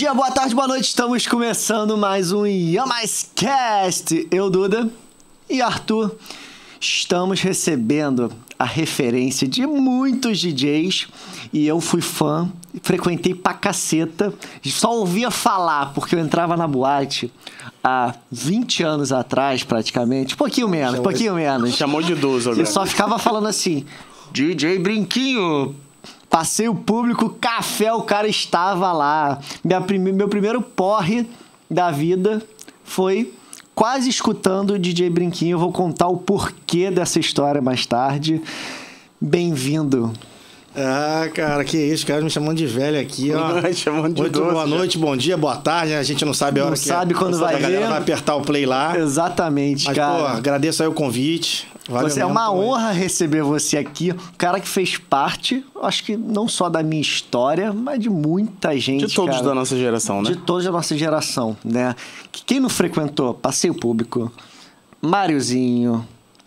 Bom dia, boa tarde, boa noite. Estamos começando mais um Cast. Eu, Duda e Arthur estamos recebendo a referência de muitos DJs e eu fui fã, frequentei pra caceta, só ouvia falar porque eu entrava na boate há 20 anos atrás, praticamente, pouquinho menos, pouquinho menos. Chamou de idoso agora. E só ficava falando assim: DJ Brinquinho. Passeio público, café, o cara estava lá. Minha prime- meu primeiro porre da vida foi quase escutando o DJ Brinquinho. Eu vou contar o porquê dessa história mais tarde. Bem-vindo. Ah, cara, que isso, cara me chamando de velho aqui, ó. Chamando de Muito idoso, boa já. noite, bom dia, boa tarde. né? A gente não sabe a hora Não que sabe quando a vai galera ver. vai apertar o play lá. Exatamente, Mas, cara. pô, agradeço aí o convite. Valeu Você é uma honra receber você aqui, um cara que fez parte, acho que não só da minha história, mas de muita gente. De todos cara. da nossa geração, né? De todos da nossa geração, né? Que Quem não frequentou Passeio Público, Máriozinho,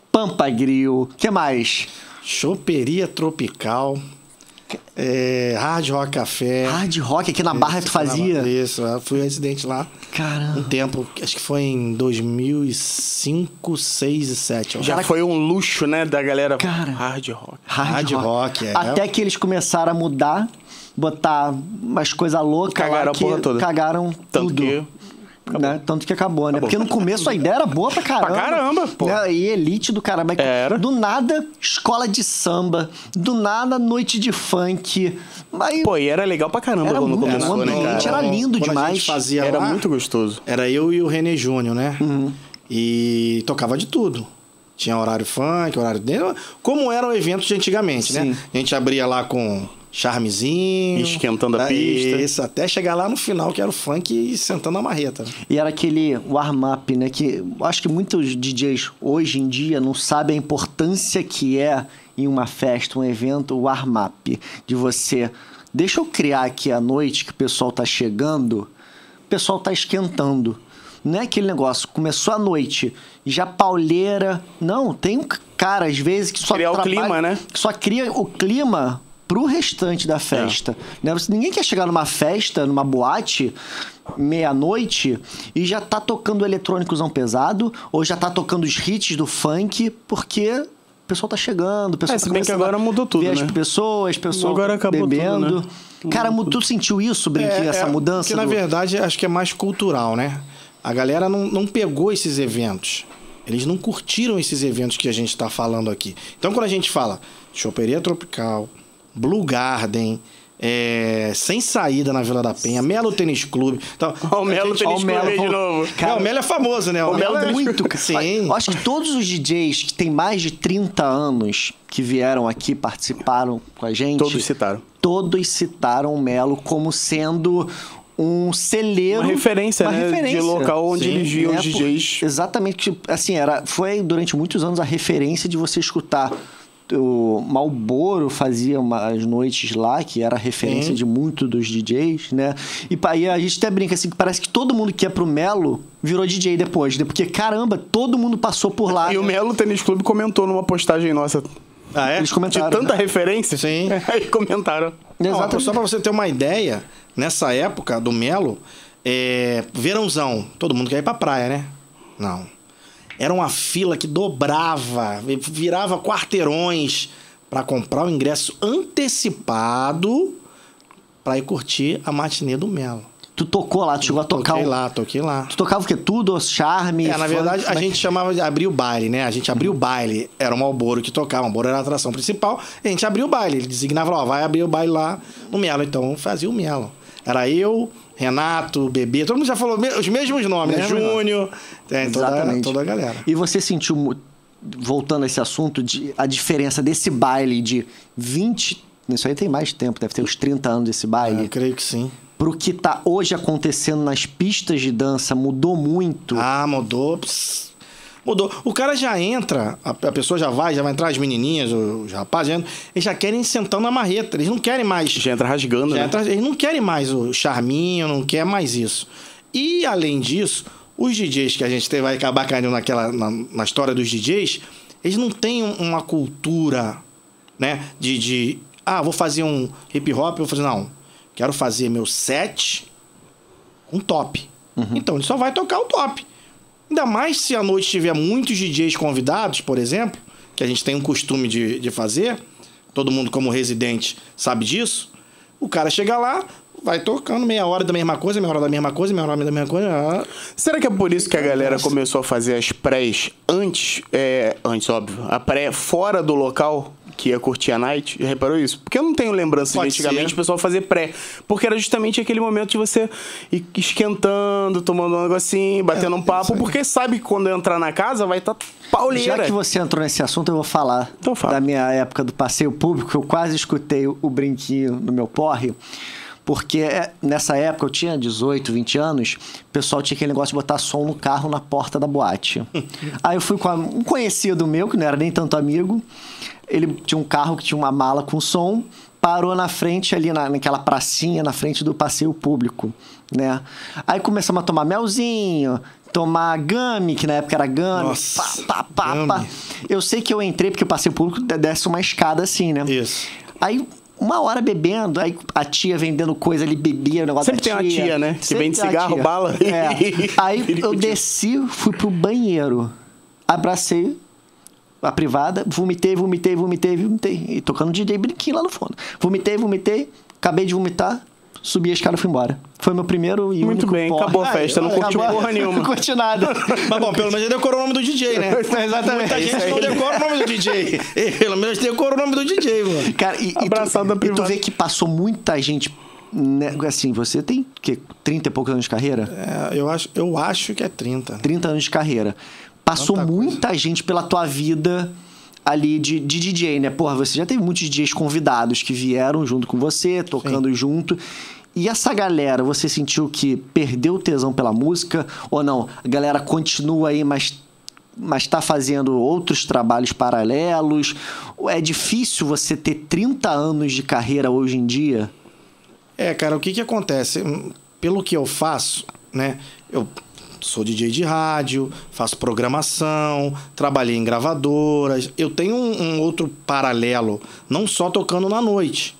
Pampa Grill, que mais? Choperia Tropical, é, Hard Rock Café. Hard Rock aqui na Barra tu fazia? Isso, eu fui residente lá um Caramba. tempo, acho que foi em 2005, 6 e 7. Já foi um luxo, né, da galera Cara. hard rock. Hard rock, é. Até que eles começaram a mudar, botar umas coisas loucas Cagaram lá a que porra toda. cagaram Tanto tudo. que Né? Tanto que acabou, né? Acabou. Porque no começo a ideia era boa pra caramba. Pra caramba, pô. Né? E elite do caramba. Era. Do nada, escola de samba. Do nada, noite de funk. Aí, Pô, e era legal pra caramba Era quando muito- começou, o né, cara? era lindo Quando A demais. gente fazia Era lá, muito gostoso. Era eu e o René Júnior, né? Uhum. E tocava de tudo. Tinha horário funk, horário dentro. Como eram eventos de antigamente, Sim. né? A gente abria lá com charmezinho. Esquentando a né? pista. Isso, até chegar lá no final, que era o funk e sentando a marreta. E era aquele warm-up, né? Que acho que muitos DJs hoje em dia não sabem a importância que é em uma festa, um evento, o warm-up. De você. Deixa eu criar aqui à noite que o pessoal tá chegando, o pessoal tá esquentando. Não é aquele negócio, começou a noite, já pauleira. Não, tem um cara, às vezes, que só Criar o clima, né? que só cria o clima pro restante da festa. Né? Você- Ninguém quer chegar numa festa, numa boate, meia-noite, e já tá tocando eletrônicozão pesado, ou já tá tocando os hits do funk, porque o pessoal tá chegando, o pessoal É, tá se bem que agora mudou tudo, ver as né? pessoas, as pessoas Agora acabou tudo, bebendo. né? Cara, mu- tu sentiu isso, Brinquinho, essa mudança? Que na do- verdade acho que é mais cultural, né? A galera não, não pegou esses eventos. Eles não curtiram esses eventos que a gente está falando aqui. Então, quando a gente fala Choperia Tropical, Blue Garden, é, Sem Saída na Vila da Penha, Melo Tênis Clube. Então, o Melo Tênis o Melo Clube aí de novo. Cara, o Melo é famoso, né? O Melo é Tênis muito. Sim. Eu acho que todos os DJs que têm mais de 30 anos que vieram aqui, participaram com a gente. Todos citaram. Todos citaram o Melo como sendo um celeiro. Uma referência, né, de local onde eles viam né, os por- DJs. Exatamente. tipo, Assim, era, foi durante muitos anos a referência de você escutar. O Malboro fazia umas noites lá, que era referência Sim. de muito dos DJs, né? E e a gente até brinca assim, que parece que todo mundo que ia pro Melo virou DJ depois, né? Porque, caramba, todo mundo passou por lá. E o Melo Tênis Clube comentou numa postagem nossa. Ah, é? Eles comentaram. De tanta né? referência. Sim. Aí comentaram. Não, Exatamente. só para você ter uma ideia, nessa época do Melo, é, verãozão, todo mundo quer ir pra praia, né? Não. Era uma fila que dobrava, virava quarteirões para comprar o ingresso antecipado para ir curtir a matinê do Melo. Tu tocou lá, tu chegou a tocar Toquei um... lá, toquei lá. Tu tocava o quê? Tudo? Charme? É, na funk, verdade, a é gente chamava de abrir o baile, né? A gente abria o baile. Era o Malboro que tocava, o Malboro era a atração principal. E a gente abria o baile. Ele designava, ó, vai abrir o baile lá no Melo. Então, fazia o Melo. Era eu, Renato, Bebê, todo mundo já falou os mesmos nomes, né? Nome. Júnior, tem toda, Exatamente. toda a galera. E você sentiu, voltando a esse assunto, de, a diferença desse baile de 20... Isso aí tem mais tempo, deve ter uns 30 anos esse Eu baile. creio que sim. Pro que tá hoje acontecendo nas pistas de dança, mudou muito. Ah, mudou. pss, Mudou. O cara já entra, a, a pessoa já vai, já vai entrar as menininhas, os rapazes, já eles já querem sentando na marreta. Eles não querem mais Já entra rasgando, Já né? entra- eles não querem mais o charminho, não quer mais isso. E, além disso, os DJs que a gente vai acabar caindo naquela, na, na história dos DJs, eles não têm um- uma cultura, né? De, de, ah, vou fazer um hip hop, vou fazer, não. Quero fazer meu set um top. Então ele só vai tocar o top. Ainda mais se a noite tiver muitos DJs convidados, por exemplo, que a gente tem um costume de, de fazer, todo mundo como residente sabe disso. O cara chega lá, vai tocando meia hora da mesma coisa, meia hora da mesma coisa, meia hora da mesma coisa. ah, Será que é por isso que a galera começou a fazer as prés antes, é, antes, óbvio, a pré fora do local que ia curtir a night? Já reparou isso? Porque eu não tenho lembrança Pode de antigamente ser. o pessoal fazer pré. Porque era justamente aquele momento de você ir esquentando, tomando um negocinho, batendo um papo, porque sabe que quando entrar na casa vai estar tá pauleira. Já que você entrou nesse assunto, eu vou falar Então fala. da minha época do passeio público. Eu quase escutei o brinquinho no meu porre. Porque é, nessa época eu tinha 18, 20 anos, o pessoal tinha aquele negócio de botar som no carro na porta da boate. Aí eu fui com um conhecido meu, que não era nem tanto amigo, ele tinha um carro que tinha uma mala com som, parou na frente ali, na, naquela pracinha, na frente do passeio público, né? Aí começamos a tomar melzinho, tomar gami, que na época era gami, Nossa, pá, pá, pá, pá. Eu sei que eu entrei porque o passeio público de- desce uma escada assim, né? Isso. Aí, uma hora bebendo, aí a tia vendendo coisa ali, bebia o negócio Sempre da tem uma tia, né? Que vende cigarro, tia. bala. É. Aí eu desci, fui pro banheiro, abracei a privada, vomitei, vomitei, vomitei, vomitei. E tocando DJ brinquinho lá no fundo. Vomitei, vomitei, acabei de vomitar, subi a escada e fui embora. Foi meu primeiro e Muito único bem, porre. acabou a festa, não curtiu porra nenhuma. Não curti nada. Mas bom, pelo menos decorou o nome do DJ, né? Exatamente. Muita gente não decora o nome do DJ. Pelo menos decorou o nome do DJ, mano. Cara, e, e, Abraçado tu, da e tu vê que passou muita gente. Né? Assim, você tem que 30 e poucos anos de carreira? É, eu, acho, eu acho que é 30. 30 anos de carreira. Passou Tanta muita gente pela tua vida ali de, de DJ, né? Porra, você já teve muitos DJs convidados que vieram junto com você, tocando junto. E essa galera, você sentiu que perdeu o tesão pela música ou não? A galera continua aí, mas mas está fazendo outros trabalhos paralelos? É difícil você ter 30 anos de carreira hoje em dia? É, cara, o que que acontece? Hum, Pelo que eu faço, né? Eu sou DJ de rádio, faço programação, trabalhei em gravadoras. Eu tenho um, um outro paralelo, não só tocando na noite.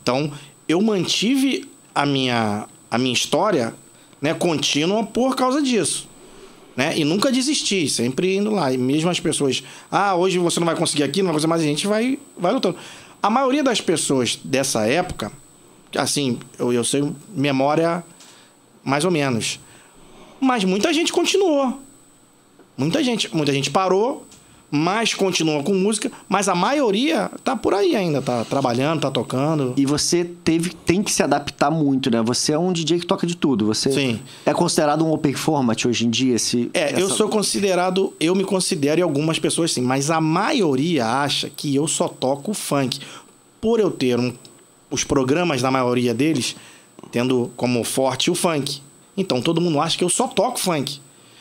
Então, eu mantive a minha, a minha história né, contínua por causa disso. Né? E nunca desisti, sempre indo lá. E mesmo as pessoas, ah, hoje você não vai conseguir aqui, não vai conseguir mais, a gente vai, vai lutando. A maioria das pessoas dessa época, assim, eu, eu sei memória mais ou menos. Mas muita gente continuou. Muita gente, muita gente parou, mas continua com música, mas a maioria tá por aí ainda, tá trabalhando, tá tocando. E você teve, tem que se adaptar muito, né? Você é um DJ que toca de tudo. Você Sim. é considerado um open format hoje em dia? Esse, É, eu essa- sou considerado, eu me considero e algumas pessoas sim, mas a maioria acha que eu só toco funk. Por eu ter um- os programas da maioria deles tendo como forte o funk. Então todo mundo acha que eu só toco funk.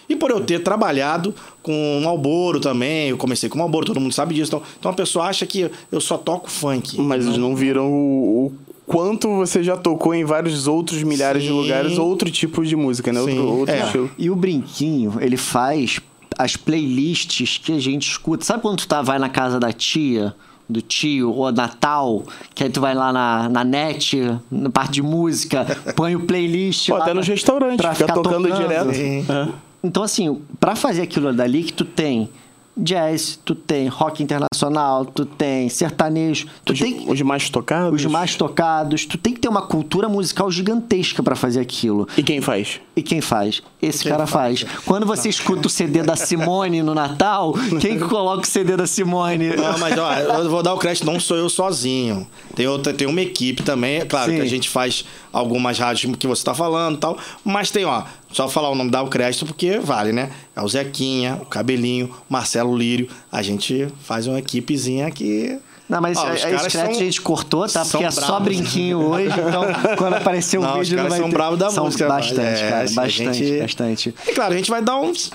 E por eu ter trabalhado com Malboro também, eu comecei com Malboro, todo mundo sabe disso. Então, então a pessoa acha que eu só toco funk. Mas eles não viram o, o quanto você já tocou em vários outros milhares de Sim. lugares, outro tipo de música, né? Sim, Outro, outro é. estilo. E o Brinquinho, ele faz as playlists que a gente escuta. Sabe quando tu tá, vai na casa da tia, do tio, ou Natal, que aí tu vai lá na, na net, na parte de música, põe o playlist Pô, lá até nos restaurantes, pra fica ficar tocando tocando. direto. Sim. É. Então, assim, pra fazer aquilo dali que tu tem jazz, tu tem rock internacional, tu tem sertanejo, tu Os, tem os mais tocados. os mais tocados, tu tem que ter uma cultura musical gigantesca pra fazer aquilo. E quem faz? E quem faz? Esse Quem cara faz. Quando você escuta o CD da Simone no Natal, quem que coloca o CD da Simone? Não, mas ó, eu vou dar o crédito, não sou eu sozinho. Tem, outra, tem uma equipe também. É claro Sim. que a gente faz algumas rádios que você tá falando e tal. Mas tem, ó, só falar o nome, dar o crédito, porque vale, né? É o Zequinha, o Cabelinho, o Marcelo Lírio. A gente faz uma equipezinha aqui. Não, mas Ó, a- os esse caras crédito são- a gente cortou, tá? Porque é só brinquinho hoje, então quando aparecer o Não, os vídeo não caras vai são ter... bravos da são música, Bastante, é, cara, a bastante, gente- bastante. E claro, a gente vai dar uns,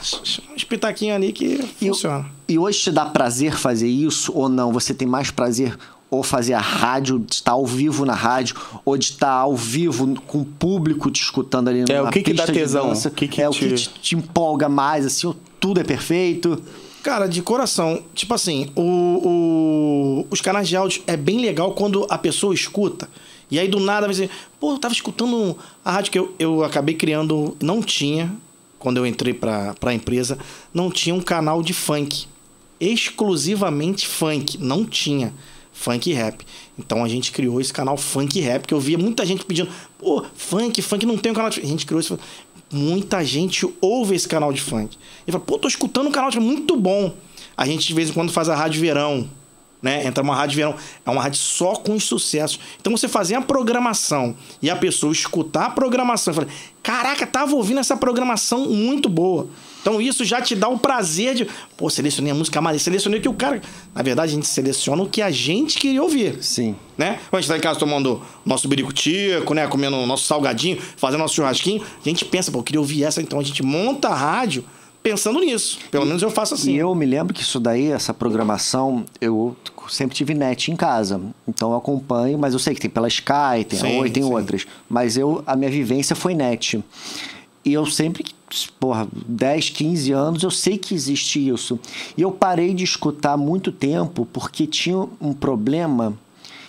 uns pitaquinhos ali que E, funciona. e hoje te dá prazer fazer isso ou não? Você tem mais prazer ou fazer a rádio, de estar ao vivo na rádio, ou de estar ao vivo com o público te escutando ali É, na o que que dá pista tesão? dança? O que que é o te- que te, te empolga mais, assim, ou tudo é perfeito? Cara, de coração, tipo assim, o, o- os canais de áudio é bem legal quando a pessoa escuta E aí do nada, você, pô, eu tava escutando a rádio que eu, eu acabei criando, não tinha, quando eu entrei pra, pra empresa, não tinha um canal de funk. Exclusivamente funk, não tinha funk e rap. Então a gente criou esse canal funk e rap, que eu via muita gente pedindo, pô, funk, funk não tem um canal de... A gente criou esse muita gente ouve esse canal de funk. E fala, pô, tô escutando um canal de muito bom. A gente de vez em quando faz a rádio verão, né? Entra uma rádio verão, é uma rádio só com os sucessos. Então você fazer a programação e a pessoa escutar a programação e falar, caraca, tava ouvindo essa programação muito boa. Então isso já te dá o prazer de, pô, selecionei a música mais, selecionei o que o cara. Na verdade, a gente seleciona o que a gente queria ouvir. Sim. Né? Quando a gente tá em casa tomando nosso biricutico, né? Comendo nosso salgadinho, fazendo nosso churrasquinho, a gente pensa, pô, eu queria ouvir essa, então a gente monta a rádio pensando nisso. Pelo menos eu faço assim. E eu me lembro que isso daí, essa programação, eu sempre tive net em casa. Então eu acompanho, mas eu sei que tem pela Sky, tem Sim, a Oi, tem sim. outras. Mas eu, a minha vivência foi net. E eu sempre, porra, 10, 15 anos, eu sei que existe isso. E eu parei de escutar há muito tempo porque tinha um problema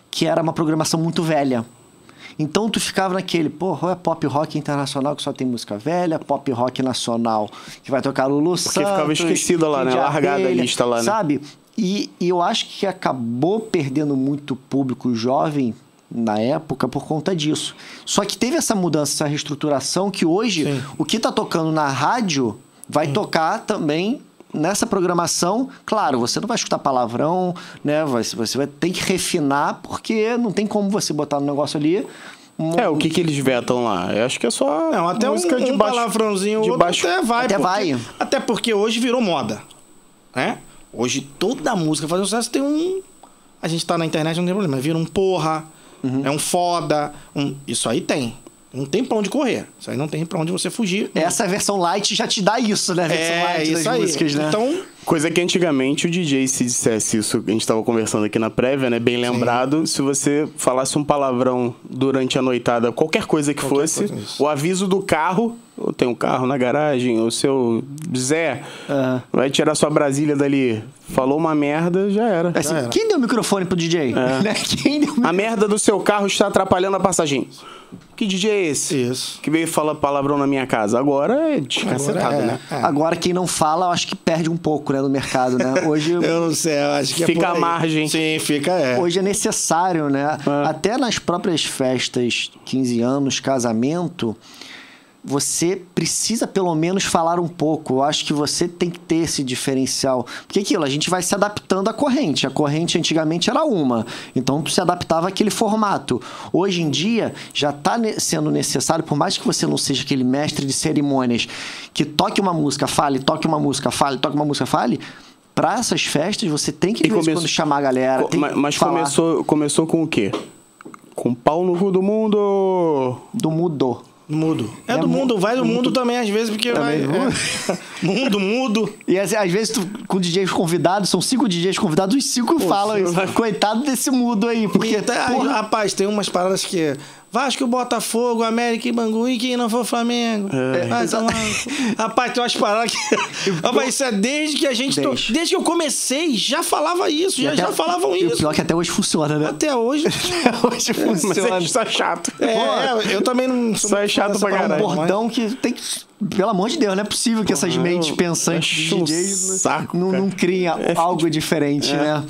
que era uma programação muito velha. Então tu ficava naquele, porra, é pop rock internacional que só tem música velha, pop rock nacional que vai tocar Lulu Porque ficava Santos, esquecido lá, né? Largada a lista lá, né? Sabe? E, e eu acho que acabou perdendo muito público jovem na época por conta disso. Só que teve essa mudança, essa reestruturação que hoje Sim. o que tá tocando na rádio vai tocar também nessa programação. Claro, você não vai escutar palavrão, né? Vai- Você vai ter que refinar porque não tem como você botar no negócio ali. um- É, o que que eles vetam lá? Eu acho que é só Não, até um, música de um baixo, palavrãozinho de baixo. até vai. Até porque- vai. Até porque hoje virou moda, né? Hoje toda música fazer sucesso tem um... A gente tá na internet, não tem problema. Vira um porra, Uhum. é um foda, um... Isso aí tem. Não tem pra onde correr. Isso aí não tem pra onde você fugir. Essa versão light já te dá isso, né? A versão é, light isso das aí. músicas, né? Então, Coisa que antigamente o DJ, se dissesse isso, a gente tava conversando aqui na prévia, né? Bem lembrado, se você falasse um palavrão durante a noitada, qualquer coisa que Qualquer fosse, coisa, o aviso do carro, ou tem um carro na garagem, o seu Zé, Aham. vai tirar sua Brasília dali. Falou uma merda, já era. Assim, era. quem deu o microfone pro DJ? Né? Quem deu o A merda do seu carro está atrapalhando a passagem. Que DJ é esse? isso. Que veio falar palavrão na minha casa. Agora é descacetado, Agora é, né? é. Agora, quem não fala, eu acho que perde um pouco, né, no mercado, né? Hoje, Eu não sei, eu acho que é Fica por à margem. Sim, fica, é. hoje é necessário, né? Até nas próprias festas, 15 anos, casamento, você precisa pelo menos falar um pouco. Eu acho que você tem que ter esse diferencial. Porque aquilo, a gente vai se adaptando à corrente. A corrente antigamente era uma. Então tu se adaptava àquele formato. Hoje em dia já está sendo necessário, por mais que você não seja aquele mestre de cerimônias que toque uma música, fale, toque uma música, fale, toque uma música, fale. Para essas festas, você tem que de começou- quando chamar a galera. Co- mas mas começou, começou com o quê? Com pau no cu do mundo. do mudou. Mudo. É, É do mu- mundo, vai do mundo também, às vezes, porque vai. Também é. mundo, mudo. E às, às vezes, tu, com DJs convidados, são cinco DJs convidados, os cinco falam isso. Coitado desse mudo aí, porque. Tá, porra, rapaz, tem umas paradas que. Vasco, Botafogo, América e Bangu e quem não for Flamengo. É. Vai tomar- Rapaz, tem umas paradas que. Rapaz, isso é desde que a gente. to- Desde. Desde, que eu comecei, já falava isso, já, até- já falavam e O isso. pior é que até hoje funciona, né? Até hoje. Até hoje Mas funciona. é só chato. É, eu também não sou Só é chato pra dessa É um caralho. parada, mas- bordão que tem que. Pelo amor de Deus, não é possível que essas mentes pensantes de um DJs saco, não, não criem algo diferente, né?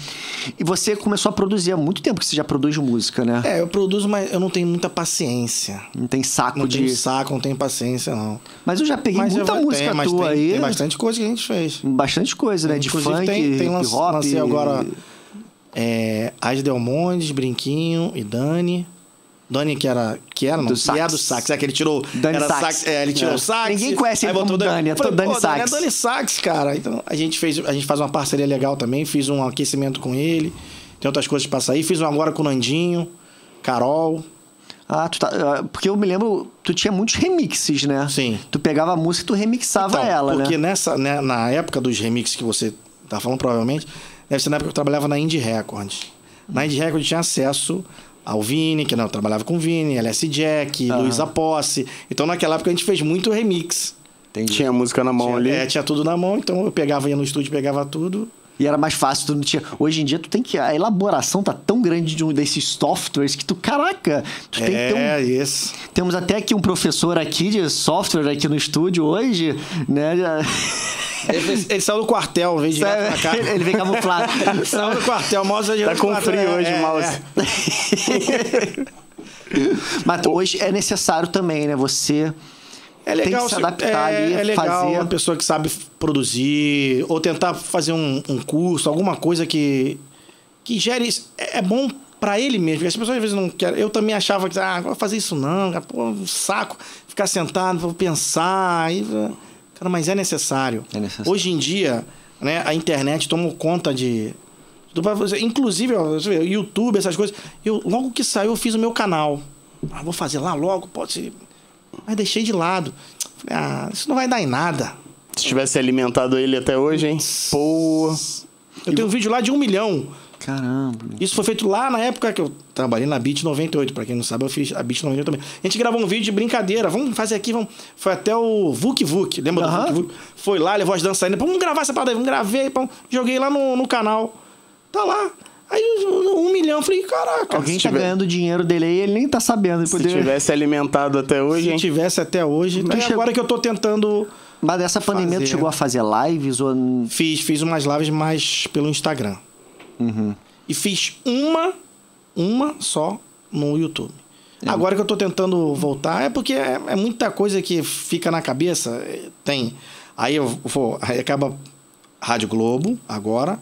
E você começou a produzir há muito tempo que você já produz música, né? É, eu produzo, mas eu não tenho muita paciência. Não tem saco Não de. tenho saco, não tenho paciência, não. Mas eu já peguei Mas muita música mas tua tem, aí. Tem bastante coisa que a gente fez. Bastante coisa, né? De Inclusive, funk, tem, tem hip hop. lancei agora é, As Delmondes, Brinquinho e Dani. Dani, que era. Que era, não, Do que sax. é do sax. É que ele tirou. Dani era Sax. É, ele tirou É. o sax. Ninguém conhece ele como Dani, é todo Dani pô, Dani Sax. É Dani Sax, cara. Então a gente, fez, a gente faz uma parceria legal também. Fiz um aquecimento com ele. Tem outras coisas pra sair. Fiz um agora com o Nandinho, Carol. Ah, tu tá, ah, porque eu me lembro, tu tinha muitos remixes, né? Sim. Tu pegava a música e tu remixava Então, ela, porque né? nessa, né, na época dos remixes que você tá falando, provavelmente, deve ser na época que eu trabalhava na Indie Records. Na Indie Records tinha acesso ao Vini, que não, eu trabalhava com o Vini, LS Jack, Luiz Aposse. Então naquela época a gente fez muito remix. Entendi. Tinha música na mão Tinha, ali. é, tinha tudo na mão, então eu pegava, ia no estúdio, pegava tudo E era mais fácil, tu não tinha. Hoje em dia, tu tem que. A elaboração tá tão grande de um desses softwares que tu, caraca, tu tem que ter um. É, isso. Temos até aqui um professor aqui de software aqui no estúdio hoje, né? Ele, ele saiu do quartel, veio direto pra cá. Ele vem camuflado. Saiu do quartel, o mouse é Tá com quartel. frio É, hoje é, o mouse. Mas hoje é necessário também, né? Você É legal, tem que se adaptar é, ali, é legal fazer. uma pessoa que sabe produzir ou tentar fazer um, um curso, alguma coisa que que gere isso. é, é bom pra ele mesmo. As pessoas às vezes não querem. Eu também achava que ah, vou fazer isso não, pô, um saco ficar sentado, vou pensar, aí, cara, mas é necessário. É necessário. Hoje em dia, né, a internet tomou conta de do- pra você- Inclusive, ó, YouTube, essas coisas. Eu, logo que saiu, eu fiz o meu canal. Ah, vou fazer lá logo, pode ser. Mas deixei de lado. Falei, ah, isso não vai dar em nada. Se tivesse alimentado ele até hoje, hein? Pô. Eu tenho um vídeo lá de um milhão. Caramba. Isso foi feito lá na época que eu trabalhei na Beat 98. Pra quem não sabe, eu fiz a Beat 98 também. A gente gravou um vídeo de brincadeira. Vamos fazer aqui, vamos. Foi até o Vuk Vuk. Lembra Aham. do Vuk Vuk? Foi lá, levou as dançarinas. Vamos gravar essa parada aí. Vamos gravei, pô, joguei lá no, no canal. Tá lá. Aí um milhão. Eu falei, caraca. Alguém tá tiver- ganhando dinheiro dele aí, ele nem tá sabendo. Se Poder... tivesse alimentado até hoje, Se hein? tivesse até hoje. Então, chegou- agora que eu tô tentando. Mas dessa pandemia tu Fazer. chegou a fazer lives ou. Fiz, fiz umas lives mais pelo Instagram. Uhum. E fiz uma, uma só no YouTube. Agora que eu tô tentando voltar, é porque é, é muita coisa que fica na cabeça. é, Tem. Aí eu vou. Aí acaba Rádio Globo, agora,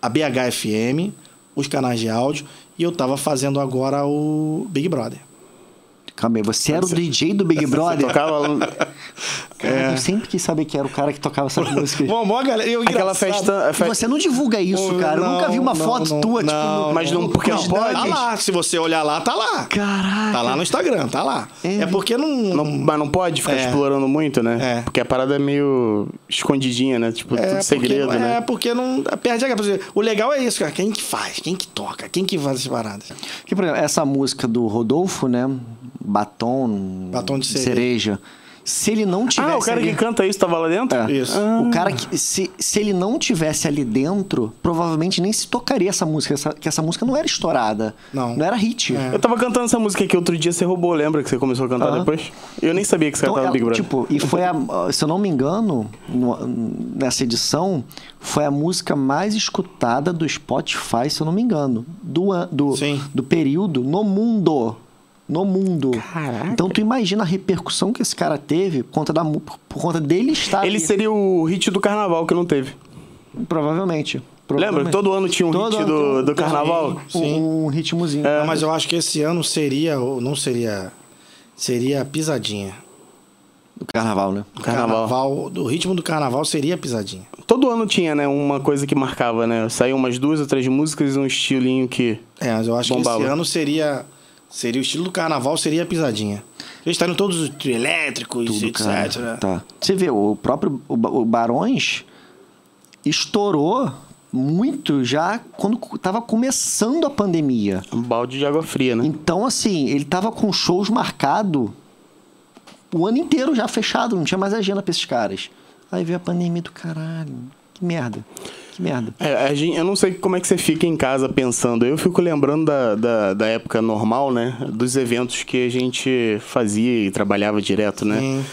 a BHFM, os canais de áudio, e eu tava fazendo agora o Big Brother. Calma aí, você era o DJ do Big Brother? Tocava Cara, Eu sempre quis saber que era o cara que tocava essa música. Bom, bom, galera. Eu, aquela festa. a E fe- você não divulga isso, cara. Eu nunca vi uma não, foto não, tua, não, tipo. mas não- porque não pode? Tá lá. Se você olhar lá, tá lá. Caraca. Tá lá no Instagram, tá lá. É. É, porque não. Não, mas não pode ficar É. explorando muito, né? É. Porque a parada é meio escondidinha, né? Tipo, tudo segredo, porque, né? É, porque não. Perde a graça. O legal é isso, cara. Quem que faz? Quem que toca? Quem que faz essas paradas? Que, por exemplo, essa música do Rodolfo, né? Batom. Batom de cereja. Se ele não tivesse. Ah, o cara ali... que canta isso tava lá dentro? É. Isso. O cara que. Se, se ele não tivesse ali dentro, provavelmente nem se tocaria essa música. Essa, que essa música não era estourada. Não. Não era hit. É. Eu tava cantando essa música aqui outro dia, você roubou, lembra que você começou a cantar depois? Eu nem sabia que você Então, cantava ela- Big Brother. tipo, e foi a, se eu não me engano, no- nessa edição, foi a música mais escutada do Spotify, se eu não me engano, do, do, Sim. do período no mundo. No mundo. Caraca. Então tu imagina a repercussão que esse cara teve por conta, da, por, conta dele estar Ele ali. seria o hit do carnaval que não teve. Provavelmente. Lembra? Todo ano tinha um Todo hit do, do carnaval? Sim. É. Um, um ritmozinho. Não, mas eu acho que esse ano seria. ou Não seria. Seria pisadinha. Do carnaval, né? Do Carnaval. Do ritmo do carnaval seria pisadinha. Todo ano tinha, né? Uma coisa que marcava, né? Saiu umas duas ou três músicas e um estilinho que. É, mas eu acho Bombava. que esse ano seria. Seria o estilo do carnaval, seria a pisadinha. Eles estão em todos elétricos, Tudo, etc. cara. Tá. Você vê, o próprio o, Ba- o Barões estourou muito já quando tava começando a pandemia. Um balde de água fria, né? Então, assim, ele tava com shows marcado o ano inteiro já fechado, não tinha mais agenda pra esses caras. Aí veio a pandemia do caralho. Que merda. Que merda. É, gente, eu não sei como é que você fica em casa pensando. Eu fico lembrando da, da, da época normal, né? Dos eventos que a gente fazia e trabalhava direto, né? Sim.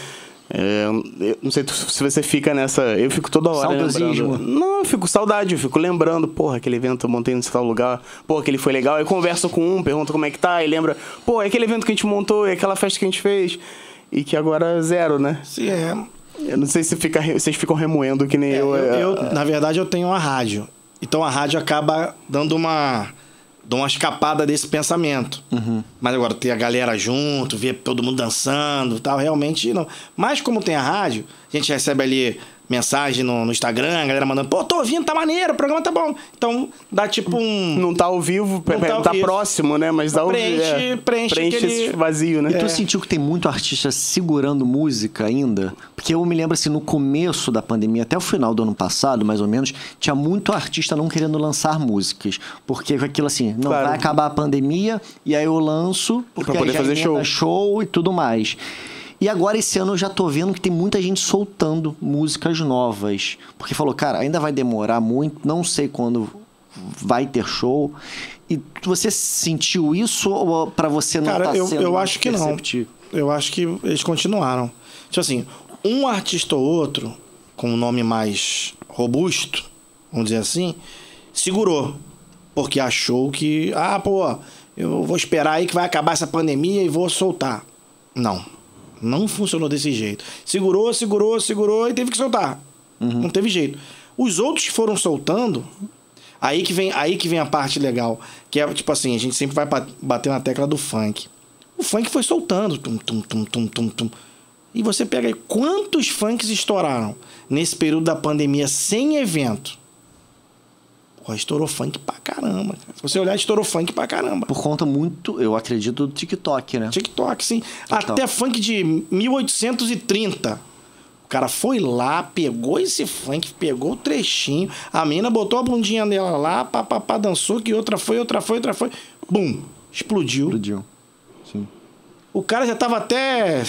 É, eu não sei se você fica nessa. Eu fico toda hora Saudosismo. lembrando. Não, eu fico saudade, eu fico lembrando, porra, aquele evento eu montei nesse tal lugar, pô, aquele foi legal. Aí eu converso com um, pergunto como é que tá, e lembra, pô, é aquele evento que a gente montou, é aquela festa que a gente fez. E que agora é zero, né? Sim, é. Eu não sei se fica, vocês ficam remoendo que nem É, eu. eu, é, eu, na verdade, eu tenho uma rádio. Então a rádio acaba dando uma. dá uma escapada desse pensamento. Mas agora ter a galera junto, ver todo mundo dançando e tal, realmente não. Mas como tem a rádio, a gente recebe ali mensagem no, no Instagram, a galera mandando, pô, tô ouvindo, tá maneiro, o programa tá bom. Então dá tipo um. Não tá ao vivo, Não tá, tá- isso. próximo, né? Mas dá o Preenche- preenche aquele- esse vazio, né? E tu sentiu que tem muito artista segurando música ainda? Porque eu me lembro assim, no começo da pandemia, até o final do ano passado, mais ou menos, tinha muito artista não querendo lançar músicas. Porque aquilo assim, não Claro. vai acabar a pandemia, e aí eu lanço, porque Pra poder fazer show. show e tudo mais. E agora esse ano eu já tô vendo que tem muita gente soltando músicas novas. Porque falou, cara, ainda vai demorar muito, não sei quando vai ter show. E você sentiu isso ou pra você não Cara, tá eu, sendo eu acho que não. Eu acho que eles continuaram. Tipo assim, um artista ou outro, com um nome mais robusto, vamos dizer assim, segurou. Porque achou que, ah, pô, eu vou esperar aí que vai acabar essa pandemia e vou soltar. Não. Não funcionou desse jeito. Segurou, segurou, segurou e teve que soltar. Não teve jeito. Os outros que foram soltando, aí que vem, aí que vem a parte legal, que é tipo assim, a gente sempre vai ba- bater na tecla do funk. O funk foi soltando, tum, tum, tum, tum, tum, tum. E você pega aí quantos funks estouraram nesse período da pandemia sem evento? Pô, estourou funk pra caramba. cara. Se você olhar, estourou funk pra caramba. Por conta muito, eu acredito, do TikTok, né? TikTok, sim. TikTok. Até funk de 1830. O cara foi lá, pegou esse funk, pegou o trechinho, a menina botou a bundinha dela lá, papapá, dançou, que outra foi, outra foi, outra foi. Bum! Explodiu. Explodiu. Sim. O cara já tava até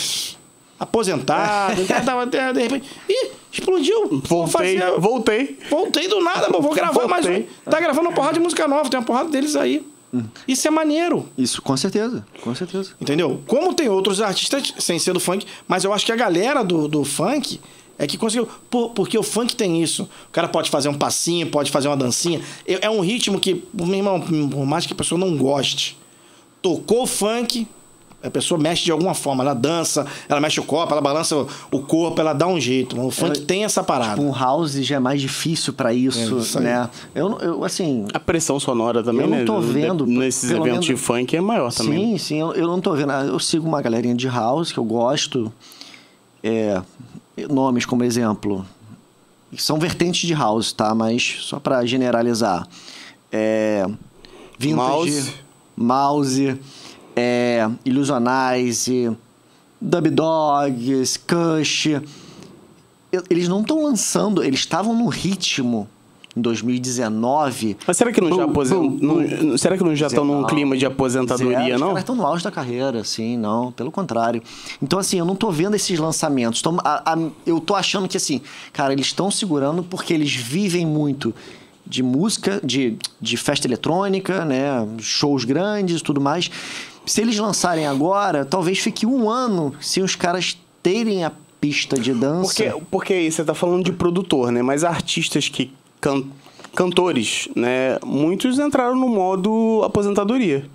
aposentado, o cara tava até, de repente. Ih, explodiu! Voltei, fazer- voltei. Voltei do nada, mas vou gravar mais um. Voltei. Tá gravando uma porrada de música nova, tem uma porrada deles aí. Isso é maneiro. Isso, com certeza. Com certeza. Entendeu? Como tem outros artistas sem ser do funk, mas eu acho que a galera do, do funk é que conseguiu. Por- porque o funk tem isso. O cara pode fazer um passinho, pode fazer uma dancinha. É é um ritmo que, meu irmão, por mais que a pessoa não goste, tocou o funk, a pessoa mexe de alguma forma. Ela dança, ela mexe o copo, ela balança o- corpo, ela dá um jeito. O funk tem essa parada. Um house já é mais difícil pra isso, É, né? Eu, eu, assim, A pressão sonora também, Eu não né? tô de- vendo, Nesses eventos menos- de funk é maior também. Sim, sim, eu, eu não tô vendo. Ah, Eu sigo uma galerinha de house que eu gosto. É, nomes como exemplo. São vertentes de house, tá? Mas só pra generalizar. É, vintage, Mouse. Mouse, é, Illusionize, Dub Dogs, Kush. Eles não estão lançando, eles estavam no ritmo em 2019. Mas será que não já Bum, não- Será que não já estão num clima de aposentadoria, Zero, Os não? caras estão no auge da carreira, sim, não, pelo contrário. Então, assim, eu não tô vendo esses lançamentos. Então, a- a- eu tô achando que, assim, cara, eles estão segurando porque eles vivem muito de música, de, de festa eletrônica, né? Shows grandes e tudo mais. Se eles lançarem agora, talvez fique um ano sem os caras terem a pista de dança. Porque, porque aí você tá falando de produtor, né? Mas artistas que can- cantores, né? Muitos entraram no modo aposentadoria.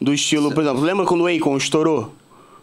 Do estilo, por exemplo, lembra quando o Akon estourou?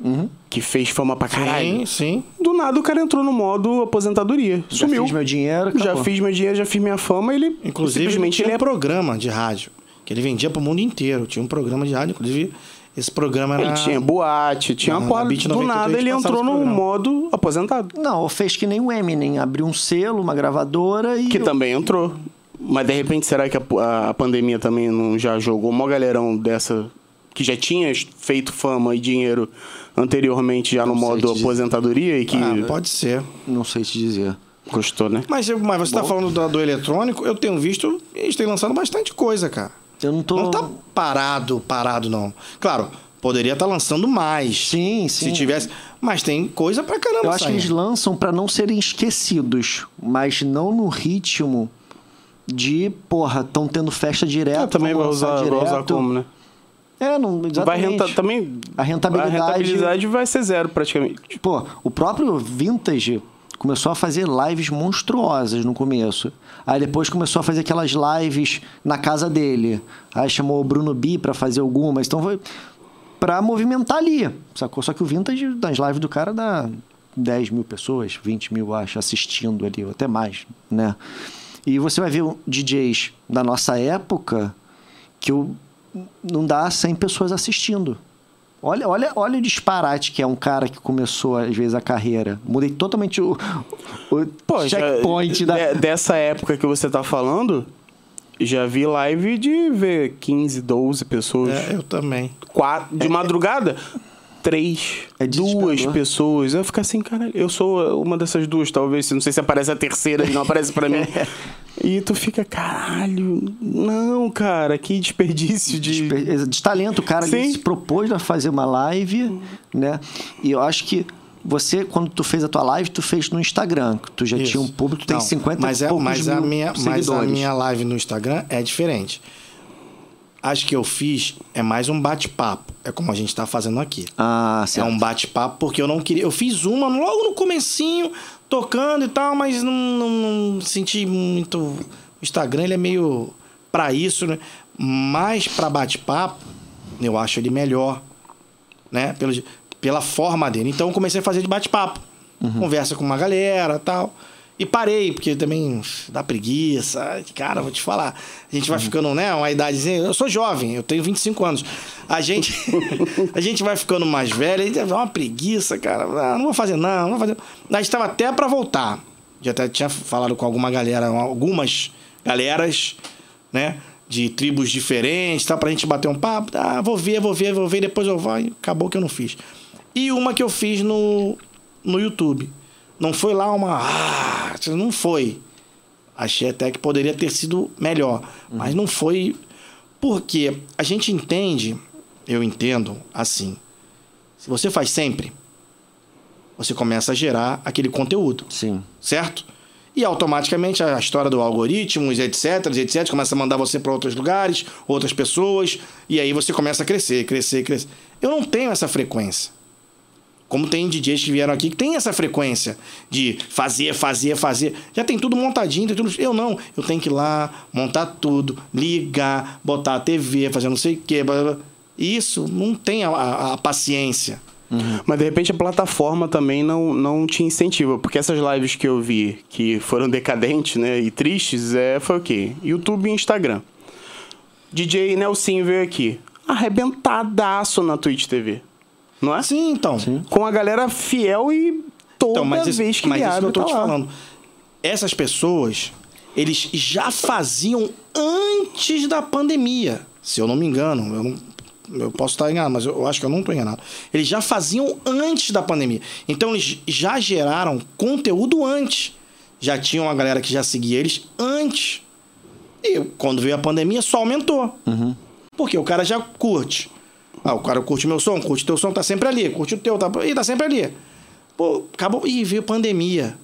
Uhum. Que fez fama pra caralho. Sim, sim. Do nada o cara entrou no modo aposentadoria. Já Sumiu. fiz meu dinheiro, Já acabou. fiz meu dinheiro, já fiz minha fama, ele Inclusive, ele simplesmente tinha ele um é programa de rádio que ele vendia pro mundo inteiro. Tinha um programa de rádio, inclusive esse programa era. Ele tinha boate, tinha uma porra. Do 93 nada ele entrou no modo aposentado. Não, fez que nem o Eminem, abriu um selo, uma gravadora e... Que também entrou. Mas de repente, será que a, a pandemia também não já jogou uma galerão dessa que já tinha feito fama e dinheiro anteriormente já no Não sei modo aposentadoria e que Ah, pode ser. Não sei te dizer. custou, né? Mas, eu- mas você tá falando do, do eletrônico, eu tenho visto, eles têm lançado bastante coisa, cara. Eu não tô... Não tá parado, parado, não. Claro, poderia estar lançando mais. Sim, sim. Se tivesse. Mas tem coisa pra caramba Eu acho que eles lançam pra não serem esquecidos, mas não no ritmo de, porra, estão tendo festa direto. Ah, também vai usar, lançar vai usar direto. como, né? É, não, Vai exatamente. renta, também. A rentabilidade- A rentabilidade vai ser zero praticamente. Pô, o próprio Vintage começou a fazer lives monstruosas no começo. Aí depois começou a fazer aquelas lives na casa dele. Aí chamou o Bruno B pra fazer algumas. Então foi pra movimentar ali, sacou? Só que o Vintage, nas lives do cara, dá 10 mil pessoas, 20 mil, acho, assistindo ali, ou até mais, né? E você vai ver DJs da nossa época que não dá 100 pessoas assistindo. Olha, olha, olha o disparate que é um cara que começou, às vezes, a carreira. Mudei totalmente o, o Pô, já- checkpoint da. de- dessa época que você tá falando, já vi live de ver 15, 12 pessoas. É, eu também. Quatro, de madrugada, três, É duas pessoas. Eu fico assim, caralho, eu sou uma dessas duas, talvez. Não sei se aparece a terceira e não aparece pra mim. E tu fica, caralho, não, cara, que desperdício de. Desper- De talento, o cara Sim. se propôs a fazer uma live, né? E eu acho que você, quando tu fez a tua live, tu fez no Instagram. que Tu já Isso. tinha um público, tu tem Não, 50 mas é, poucos mas a mil minha, Mas a seguidores. minha live no Instagram é diferente. As que eu fiz é mais um bate-papo. É como a gente tá fazando aqui. Ah, É certo. um bate-papo porque eu não queria. Eu fiz uma logo no comecinho, tocando e tal, mas não, não- não senti muito. O Instagram ele é meio pra isso, né? Mais pra bate-papo, eu acho ele melhor, né? Pelo, pela forma dele. Então eu comecei a fazer de bate-papo. Conversa com uma galera tal. E parei, porque também dá preguiça. Cara, vou te falar. A gente vai ficando, né? Uma idadezinha. Eu sou jovem, eu tenho 25 anos. A gente, a gente vai ficando mais velho, aí dá uma preguiça, cara. Ah, não vou fazer, não, não vou fazer. A gente estava até para voltar. Já até tinha falado com alguma galera, algumas galeras, né? De tribos diferentes, tá? Pra gente bater um papo. Ah, vou ver, vou ver, vou ver, depois eu vou. E Acabou que eu não fiz. E uma que eu fiz no, no YouTube. Não foi lá uma. Ah, não foi. Achei até que poderia ter sido melhor. Mas não foi. Porque a gente entende, eu entendo assim. Se você faz sempre, você começa a gerar aquele conteúdo Sim. certo? E automaticamente a história do algoritmos, etc, etc, começa a mandar você para outros lugares, outras pessoas, e aí você começa a crescer, crescer, crescer. Eu não tenho essa frequência. Como tem DJs que vieram aqui que tem essa frequência de fazer, fazer, fazer. Já tem tudo montadinho, tem tudo. Eu não. Eu tenho que ir lá, montar tudo, ligar, botar a TV, fazer não sei o quê. blá, blá. Isso não tem a, a- a paciência. Mas de repente a plataforma também não, não te incentiva, porque essas lives que eu vi que foram decadentes, né, e tristes, é, foi o quê? YouTube e Instagram. DJ Nelsinho veio aqui, arrebentadaço na Twitch TV. Não é? Sim, então. Com a galera fiel e toda Então, mas isso, vez que mas isso que eu tô tá te lá. falando. Essas pessoas, eles já faziam antes da pandemia. Se eu não me engano, eu, não- eu posso estar enganado, mas eu, eu acho que eu não estou enganado. Eles já faziam antes da pandemia. Então, eles já geraram conteúdo antes. Já tinha uma galera que já seguia eles antes. E quando veio a pandemia, só aumentou. Porque o cara já curte. Ah, o cara curte meu som, curte teu som, tá sempre ali. Curte o teu, tá, e tá sempre ali. Pô, acabou. Ih, veio pandemia.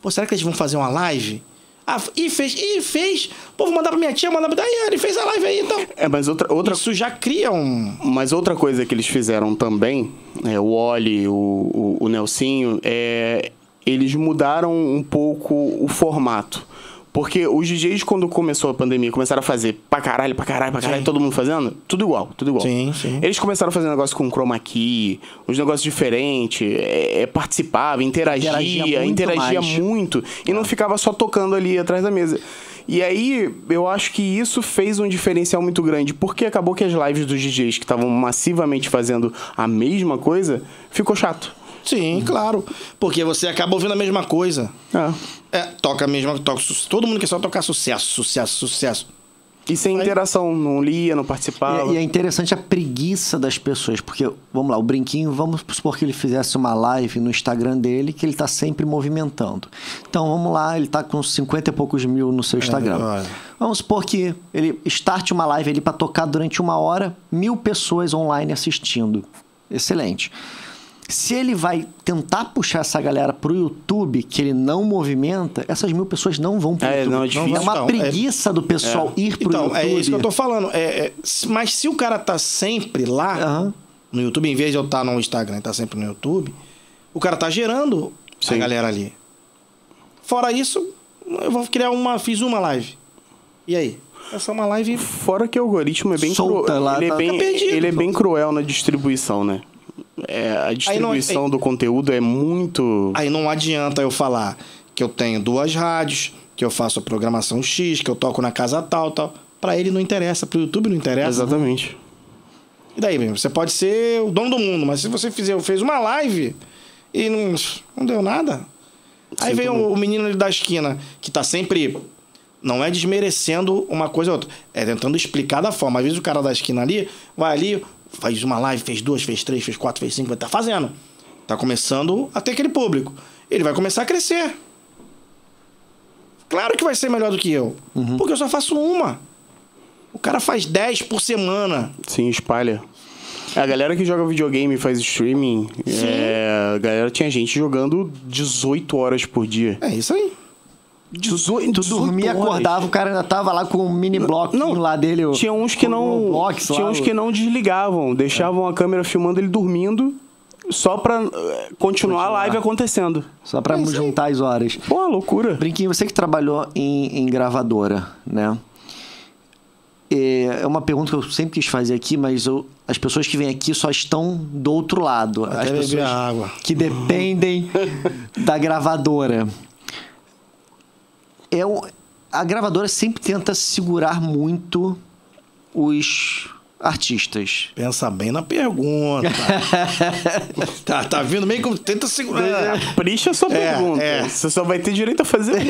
Pô, será que eles vão fazer uma live? Ah, e fez, e fez. Pô, vou mandar pra minha tia, mandar pra. Aí, ele fez a live aí, então. É, mas outra, outra, Isso já cria um. Mas outra coisa que eles fizeram também, é, o Oli, o, o, o Nelsinho, é, eles mudaram um pouco o formato. Porque os DJs, quando começou a pandemia, começaram a fazer pra caralho, pra caralho, pra caralho, Sim. todo mundo fazendo, tudo igual, tudo igual. Sim, sim. Eles começaram a fazer negócio com chroma key, uns negócios diferentes, é, é, participava, interagia, Interagia interagia, muito muito, mais. e não ficava só tocando ali atrás da mesa. E aí, eu acho que isso fez um diferencial muito grande, porque acabou que as lives dos DJs que estavam massivamente fazendo a mesma coisa, ficou chato. Sim, claro. Porque você acaba ouvindo a mesma coisa. É. É, toca a mesma. Toca, su- todo mundo quer só tocar sucesso, sucesso, sucesso. E sem interação, não lia, não participava. E, e é interessante a preguiça das pessoas, porque, vamos lá, o Brinquinho, vamos supor que ele fizesse uma live no Instagram dele, que ele tá sempre movimentando. Então, vamos lá, ele tá com 50 e poucos mil no seu Instagram. olha. Vamos supor que ele starte uma live ali para tocar durante uma hora, mil pessoas online assistindo. Excelente. Se ele vai tentar puxar essa galera pro YouTube, que ele não movimenta, essas mil pessoas não vão pro É, YouTube. não, é difícil. é uma Não, é- preguiça do pessoal ir pro então, YouTube. é isso que eu tô falando. É, é, mas se o cara tá sempre lá Aham. no YouTube, em vez de eu estar no Instagram, tá sempre no YouTube, o cara tá gerando a Sim. galera ali. Fora isso, eu vou criar uma. Fiz uma live. E aí? Essa é uma live. Fora que o algoritmo é bem Solta cruel. lá, ele, tá- é bem, fica perdido. ele é bem cruel na distribuição, né? É, a distribuição do conteúdo é muito. Aí não adianta eu falar que eu tenho duas rádios, que eu faço a programação X, que eu toco na casa tal, tal. Pra ele não interessa, pro YouTube não interessa. Exatamente. E daí, bem, você pode ser o dono do mundo, mas se você fizer, fez uma live e não, não deu nada. Aí Sinto vem o, o menino ali da esquina, que tá sempre. Não é desmerecendo uma coisa ou outra. É tentando explicar da forma. Às vezes o cara da esquina ali vai ali, faz uma live, fez duas, fez três, fez quatro, fez cinco, tá fazendo. Tá começando a ter aquele público. Ele vai começar a crescer. Claro que vai ser melhor do que eu. Porque eu só faço uma. O cara faz 10 por semana. Sim, espalha. A galera que joga videogame e faz streaming, é, a galera tinha gente jogando 18 horas por dia. É isso aí. 18, Tu dormia, acordava, o cara ainda tava lá com o mini bloco Não, lá dele. Tinha uns que não. Roblox lá, tinha uns o- que não desligavam, deixavam a câmera filmando ele dormindo só pra eh, continuar a live acontecendo. Só pra É juntar as horas. Pô, loucura. Brinquinho, você que trabalhou em, em gravadora, né? É é uma pergunta que eu sempre quis fazer aqui, mas eu- as pessoas que vêm aqui só estão do outro lado. Até as pessoas a água. que dependem da gravadora. É o- a gravadora sempre tenta segurar muito os artistas. Pensa bem na pergunta. tá, tá vindo meio como tenta segurar. Pricha a sua É, pergunta. é. Você só vai ter direito a fazer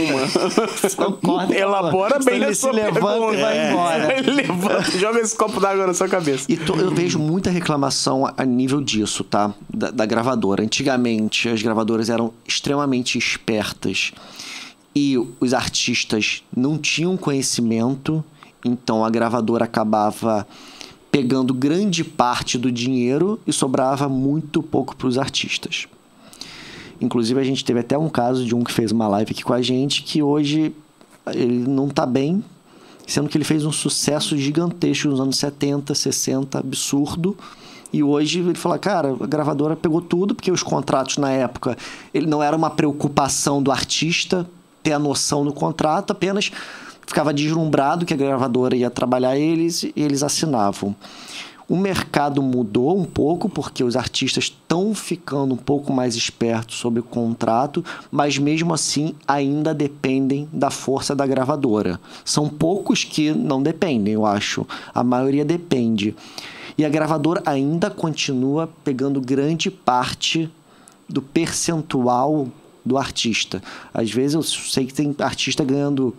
uma. corta, Elabora bem ele a se sua levanta pergunta. e vai embora. Ele levanta, joga esse copo d'água na sua cabeça. E to- eu vejo muita reclamação a- a nível disso, tá? Da, da gravadora. Antigamente, as gravadoras eram extremamente espertas e os artistas não tinham conhecimento, então a gravadora acabava pegando grande parte do dinheiro e sobrava muito pouco para os artistas. Inclusive, a gente teve até um caso de um que fez uma live aqui com a gente que hoje ele não tá bem, sendo que ele fez um sucesso gigantesco nos anos 70, 60, absurdo. E hoje ele fala, cara, a gravadora pegou tudo, porque os contratos na época, ele não era uma preocupação do artista ter a noção do contrato, apenas ficava deslumbrado que a gravadora ia trabalhar eles e eles assinavam. O mercado mudou um pouco porque os artistas estão ficando um pouco mais espertos sobre o contrato, mas mesmo assim ainda dependem da força da gravadora. São poucos que não dependem, eu acho. A maioria depende. E a gravadora ainda continua pegando grande parte do percentual do artista. Às vezes eu sei que tem artista ganhando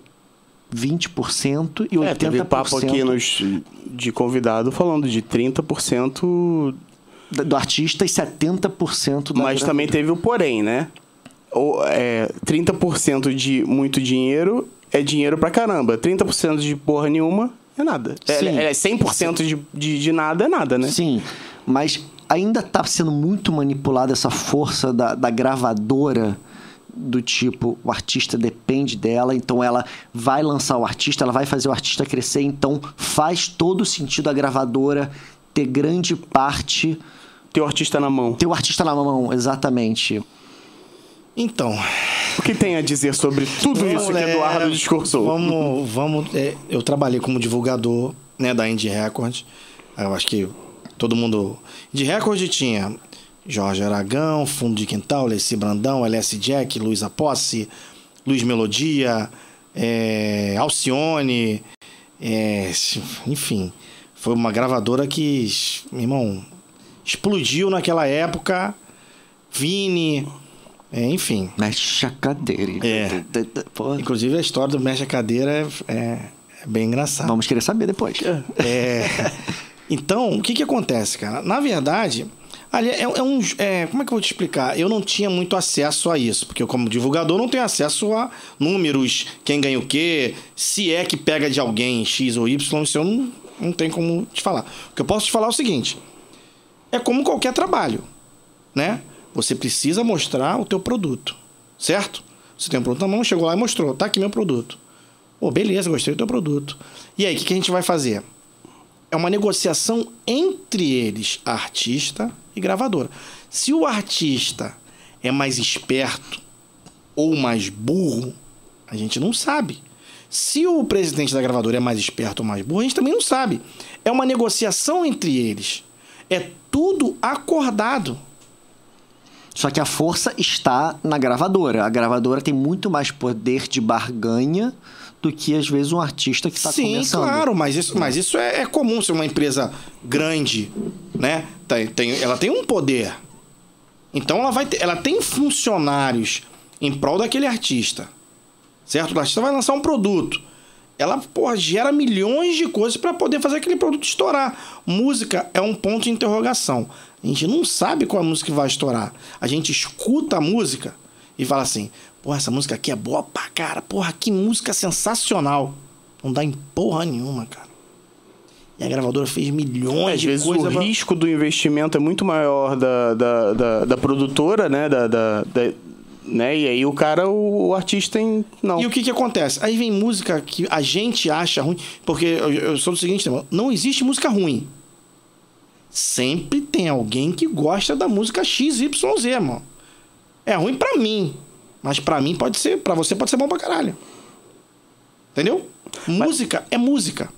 20% e 80%. É, teve papo aqui nos, de convidado falando de 30%, da- do artista e 70% da mas também teve o porém, né? O, é, 30% de muito dinheiro é dinheiro pra caramba. 30% de porra nenhuma é nada. É, Sim. é 100% de, de, de nada é nada, né? Sim, mas ainda está sendo muito manipulada essa força da, da gravadora do tipo, o artista depende dela, então ela vai lançar o artista, ela vai fazer o artista crescer, então faz todo sentido a gravadora ter grande parte, Ter o artista na mão. ter o artista na mão, exatamente. Então, O que tem a dizer sobre tudo isso que é, Eduardo discursou? Vamos, vamos. é, eu trabalhei como divulgador né, da Indie Record. Eu acho que todo mundo. Indie Record tinha Jorge Aragão, Fundo de Quintal, Leci Brandão, LS Jack, Luiz Aposse, Luiz Melodia, é, Alcione, é, enfim. Foi uma gravadora que, irmão, explodiu naquela época. Vini, é, enfim. Mexe a cadeira. É. Inclusive a história do Mexe a Cadeira é, é- é bem engraçada. vamos querer saber depois. É. Então, o que que acontece, cara? Na verdade, ali é, é um. é, como é que eu vou te explicar? Eu não tinha muito acesso a isso, porque eu, como divulgador, não tenho acesso a números, quem ganha o quê, se é que pega de alguém X ou Y, isso eu não, não tenho como te falar. O que eu posso te falar é o seguinte: é como qualquer trabalho, né? Você precisa mostrar o teu produto, certo? Você tem um produto na mão, chegou lá e mostrou, tá aqui meu produto. Pô, beleza, gostei do teu produto. E aí, o que, que a gente vai fazer? É uma negociação entre eles, artista e gravadora. Se o artista é mais esperto ou mais burro, a gente não sabe. Se o presidente da gravadora é mais esperto ou mais burro, a gente também não sabe. É uma negociação entre eles. É tudo acordado. Só que a força está na gravadora. A gravadora tem muito mais poder de barganha do que, às vezes, um artista que está Sim, começando. claro, mas isso, mas isso é, é comum ser uma empresa grande, né? Tem, tem- ela tem um poder. Então ela vai ter, ela tem funcionários em prol daquele artista. Certo? O artista vai lançar um produto. Ela, porra, gera milhões de coisas para poder fazer aquele produto estourar. Música é um ponto de interrogação. A gente não sabe qual a música que vai estourar. A gente escuta a música e fala assim: porra, essa música aqui é boa pra cara, porra, que música sensacional. Não dá em porra nenhuma, cara. E a gravadora fez milhões Às de vezes coisas. o pra- risco do investimento é muito maior da, da, da, da produtora, né? Da, da, da- né? E aí o cara, o, o artista em. Não. E o que que acontece? Aí vem música que a gente acha ruim, porque eu, eu sou do seguinte, irmão, não existe música ruim. Sempre tem alguém que gosta da música XYZ, mano. É ruim pra mim, mas pra mim pode ser, pra você pode ser bom pra caralho. Entendeu? Música é música.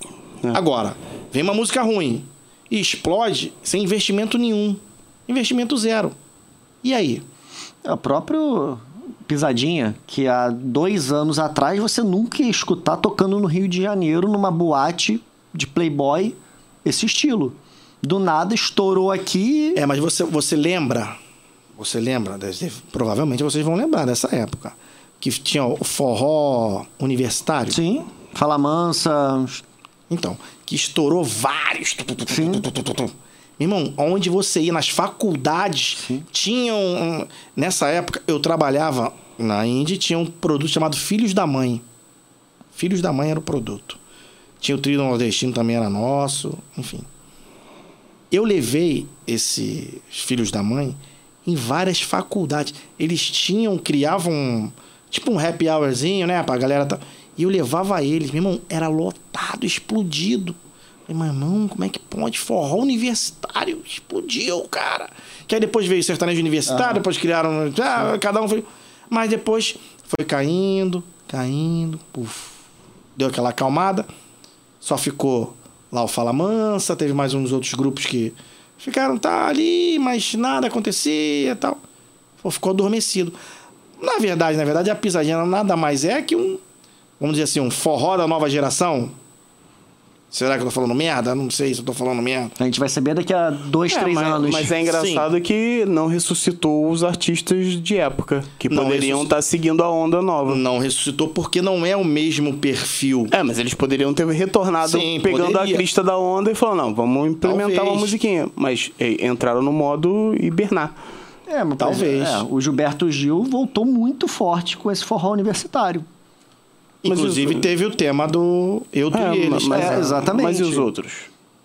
Agora, vem uma música ruim e explode sem investimento nenhum. Investimento zero. E aí? É o próprio Pisadinha, que há dois anos atrás você nunca ia escutar tocando no Rio de Janeiro, numa boate de playboy, esse estilo. Do nada estourou aqui. É, mas você, você lembra? Você lembra? Provavelmente vocês vão lembrar dessa época. Que tinha o forró universitário. Sim, Fala Mansa. Então, que estourou vários. tu, Meu irmão, onde você ia nas faculdades, tinham. um- Nessa época, eu trabalhava na Indy, tinha um produto chamado Filhos da Mãe. Filhos da Mãe era o produto. Tinha o trio nordestino também era nosso, enfim. Eu levei esses Filhos da Mãe em várias faculdades. Eles tinham, criavam tipo um happy hourzinho, né, pra galera. Tá... E eu levava eles, meu irmão, era lotado, explodido. Falei, mas irmão, como é que pode? Forró universitário, explodiu, cara. Que aí depois veio o sertanejo universitário, depois criaram. Ah, cada um foi. Mas depois foi caindo, caindo, puf. Deu aquela acalmada. Só ficou lá o Fala Mansa, teve mais uns outros grupos que ficaram tá ali, mas nada acontecia e tal. Pô, Ficou adormecido. Na verdade, na verdade, a pisadinha nada mais é que um, vamos dizer assim, um forró da nova geração. Será que eu tô falando merda? Não sei se eu tô falando merda. A gente vai saber daqui a dois, É, três mas, anos. mas é engraçado que não ressuscitou os artistas de época, que Não poderiam ressusc- estar seguindo a onda nova. Não ressuscitou porque não é o mesmo perfil. É, mas eles poderiam ter retornado Sim, pegando poderia. a crista da onda e falando, não, vamos implementar Talvez. uma musiquinha. Mas entraram no modo hibernar. É, mas, Talvez. é, o Gilberto Gil voltou muito forte com esse forró universitário. Mas Inclusive os- teve o tema do Eu, Tu É, e Eles. mas, É, exatamente. Mas e os outros?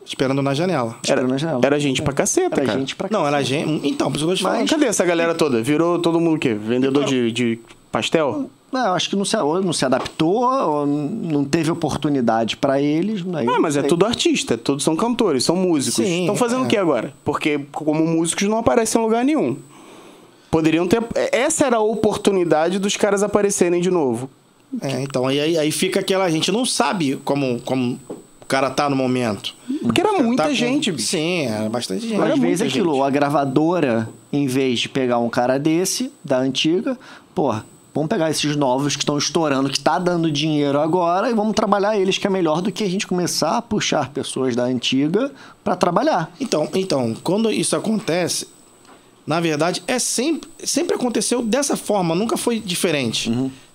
Esperando na janela. Era, na janela. era gente pra caceta, Era cara. gente pra Não, era gente. Então, por isso que eu tô te falando. Cadê essa galera toda? Virou todo mundo o quê? Vendedor de, de pastel? Não, eu acho que não se, ou não se adaptou, ou não teve oportunidade pra eles. aí Ah, mas é tudo artista, todos são cantores, são músicos. Sim, Estão fazendo é. o que agora? Porque como músicos não aparecem em lugar nenhum. Poderiam ter. Essa era a oportunidade dos caras aparecerem de novo. É, então, aí, aí, aí fica aquela. A gente não sabe como, como o cara tá no momento. Porque era cara muita tá com- gente, bicho. Sim, era bastante gente. Era Às vezes é aquilo, gente. a gravadora, em vez de pegar um cara desse, da antiga, porra, vamos pegar esses novos que estão estourando, que tá dando dinheiro agora, e vamos trabalhar eles, que é melhor do que a gente começar a puxar pessoas da antiga pra trabalhar. Então, então, quando isso acontece, na verdade, é sempre, sempre aconteceu dessa forma, nunca foi diferente.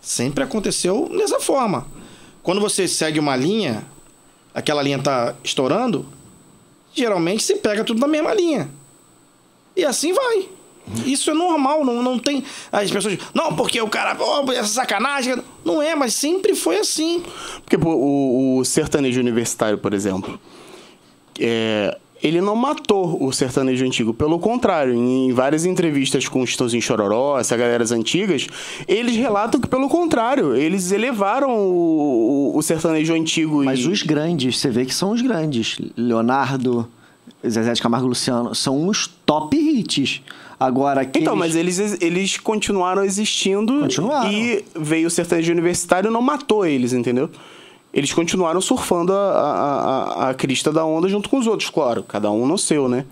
Sempre aconteceu dessa forma. Quando você segue uma linha, aquela linha tá estourando, geralmente se pega tudo na mesma linha. E assim vai. Isso é normal, não, não tem. As pessoas dizem, não, porque o cara, oh, essa sacanagem. Não é, mas sempre foi assim. Porque o, o sertanejo universitário, por exemplo, é, ele não matou o sertanejo antigo. Pelo contrário, em várias entrevistas com o Chitãozinho Chororó, essa galera antigas, eles relatam que, pelo contrário, eles elevaram o, o- o sertanejo antigo. Mas e... os grandes, você vê que são os grandes. Leonardo, Zezé de Camargo Luciano, são os top hits. Agora. Então, mas eles, eles continuaram existindo Continuaram. e veio o sertanejo universitário e não matou eles, entendeu? Eles continuaram surfando a, a, a, a crista da onda junto com os outros, claro. Cada um no seu, né?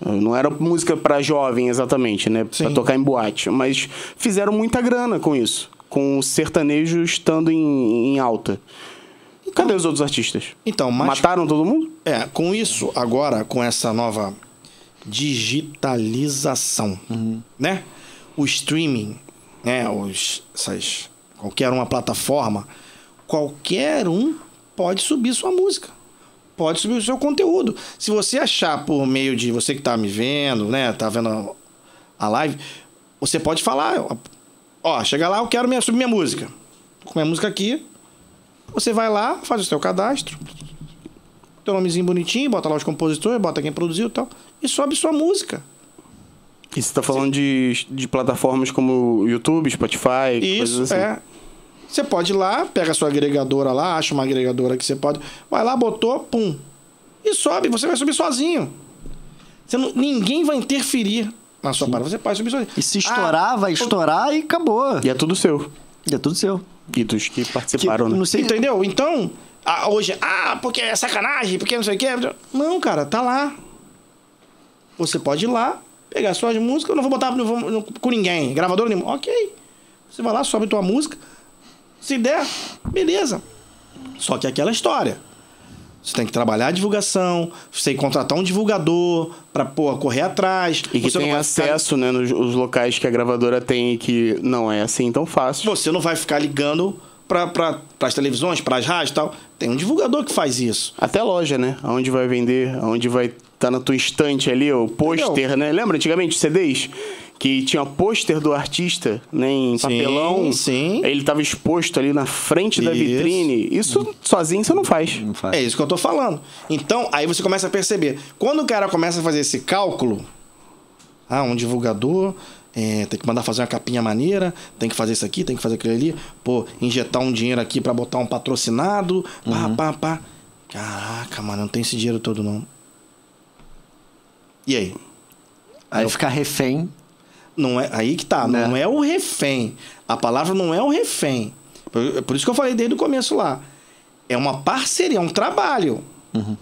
Não era música pra jovem exatamente, né? Pra Sim. tocar em boate. Mas fizeram muita grana com isso. Com o sertanejo estando em, em alta. Cadê os outros artistas? Então, mas Mataram todo mundo? É, com isso, agora, com essa nova digitalização, né? O streaming, né? Os, essas, qualquer uma plataforma, qualquer um pode subir sua música. Pode subir o seu conteúdo. Se você achar por meio de você que tá me vendo, né? Tá vendo a live, você pode falar. Ó, chega lá, eu quero minha, subir minha música. Tô com minha música aqui. Você vai lá, faz o seu cadastro. Teu nomezinho bonitinho, bota lá os compositores, bota quem produziu e tal. E sobe sua música. E você tá falando de, de plataformas como YouTube, Spotify, Isso, coisas assim. é. Você pode ir lá, pega a sua agregadora lá, acha uma agregadora que você pode. Vai lá, botou, pum. E sobe, você vai subir sozinho. Você não- ninguém vai interferir na sua parada. Você pode subir sozinho. E se Ah, estourar, vai estourar e acabou. E é tudo seu. E é tudo seu. E dos que Que- participaram, né? não sei, Entendeu? Então, ah, hoje, ah, porque é sacanagem, porque não sei o quê. Não, cara, tá lá. Você pode ir lá, pegar suas músicas, eu não vou botar no- no- com ninguém, gravador nenhum. Ok. Você vai lá, sobe tua música. Se der, beleza. Só que é aquela história. Você tem que trabalhar a divulgação, você tem que contratar um divulgador pra, pô, correr atrás. E que você tem vai ficar- acesso, né, nos os locais que a gravadora tem e que não é assim tão fácil. Você não vai ficar ligando para pra, as televisões, para as rádios e tal. Tem um divulgador que faz isso. Até loja, né? Aonde vai vender, aonde vai estar na tua estante ali, o pôster, né? Lembra antigamente CDs? Que tinha pôster do artista, né? Em Sim, papelão. sim. Aí Ele tava exposto ali na frente da Isso. vitrine. Isso sozinho você não faz. Não faz. É isso que eu tô falando. Então, aí você começa a perceber. Quando o cara começa a fazer esse cálculo, ah, um divulgador, é, tem que mandar fazer uma capinha maneira, tem que fazer isso aqui, tem que fazer aquilo ali, pô, injetar um dinheiro aqui pra botar um patrocinado, pá, pá, pá. Caraca, mano, eu não tenho esse dinheiro todo não. E aí? Aí fica refém. Não é aí que tá, Né? não é o refém. A palavra não é o refém. Por, por isso que eu falei desde o começo lá. É uma parceria, é um trabalho.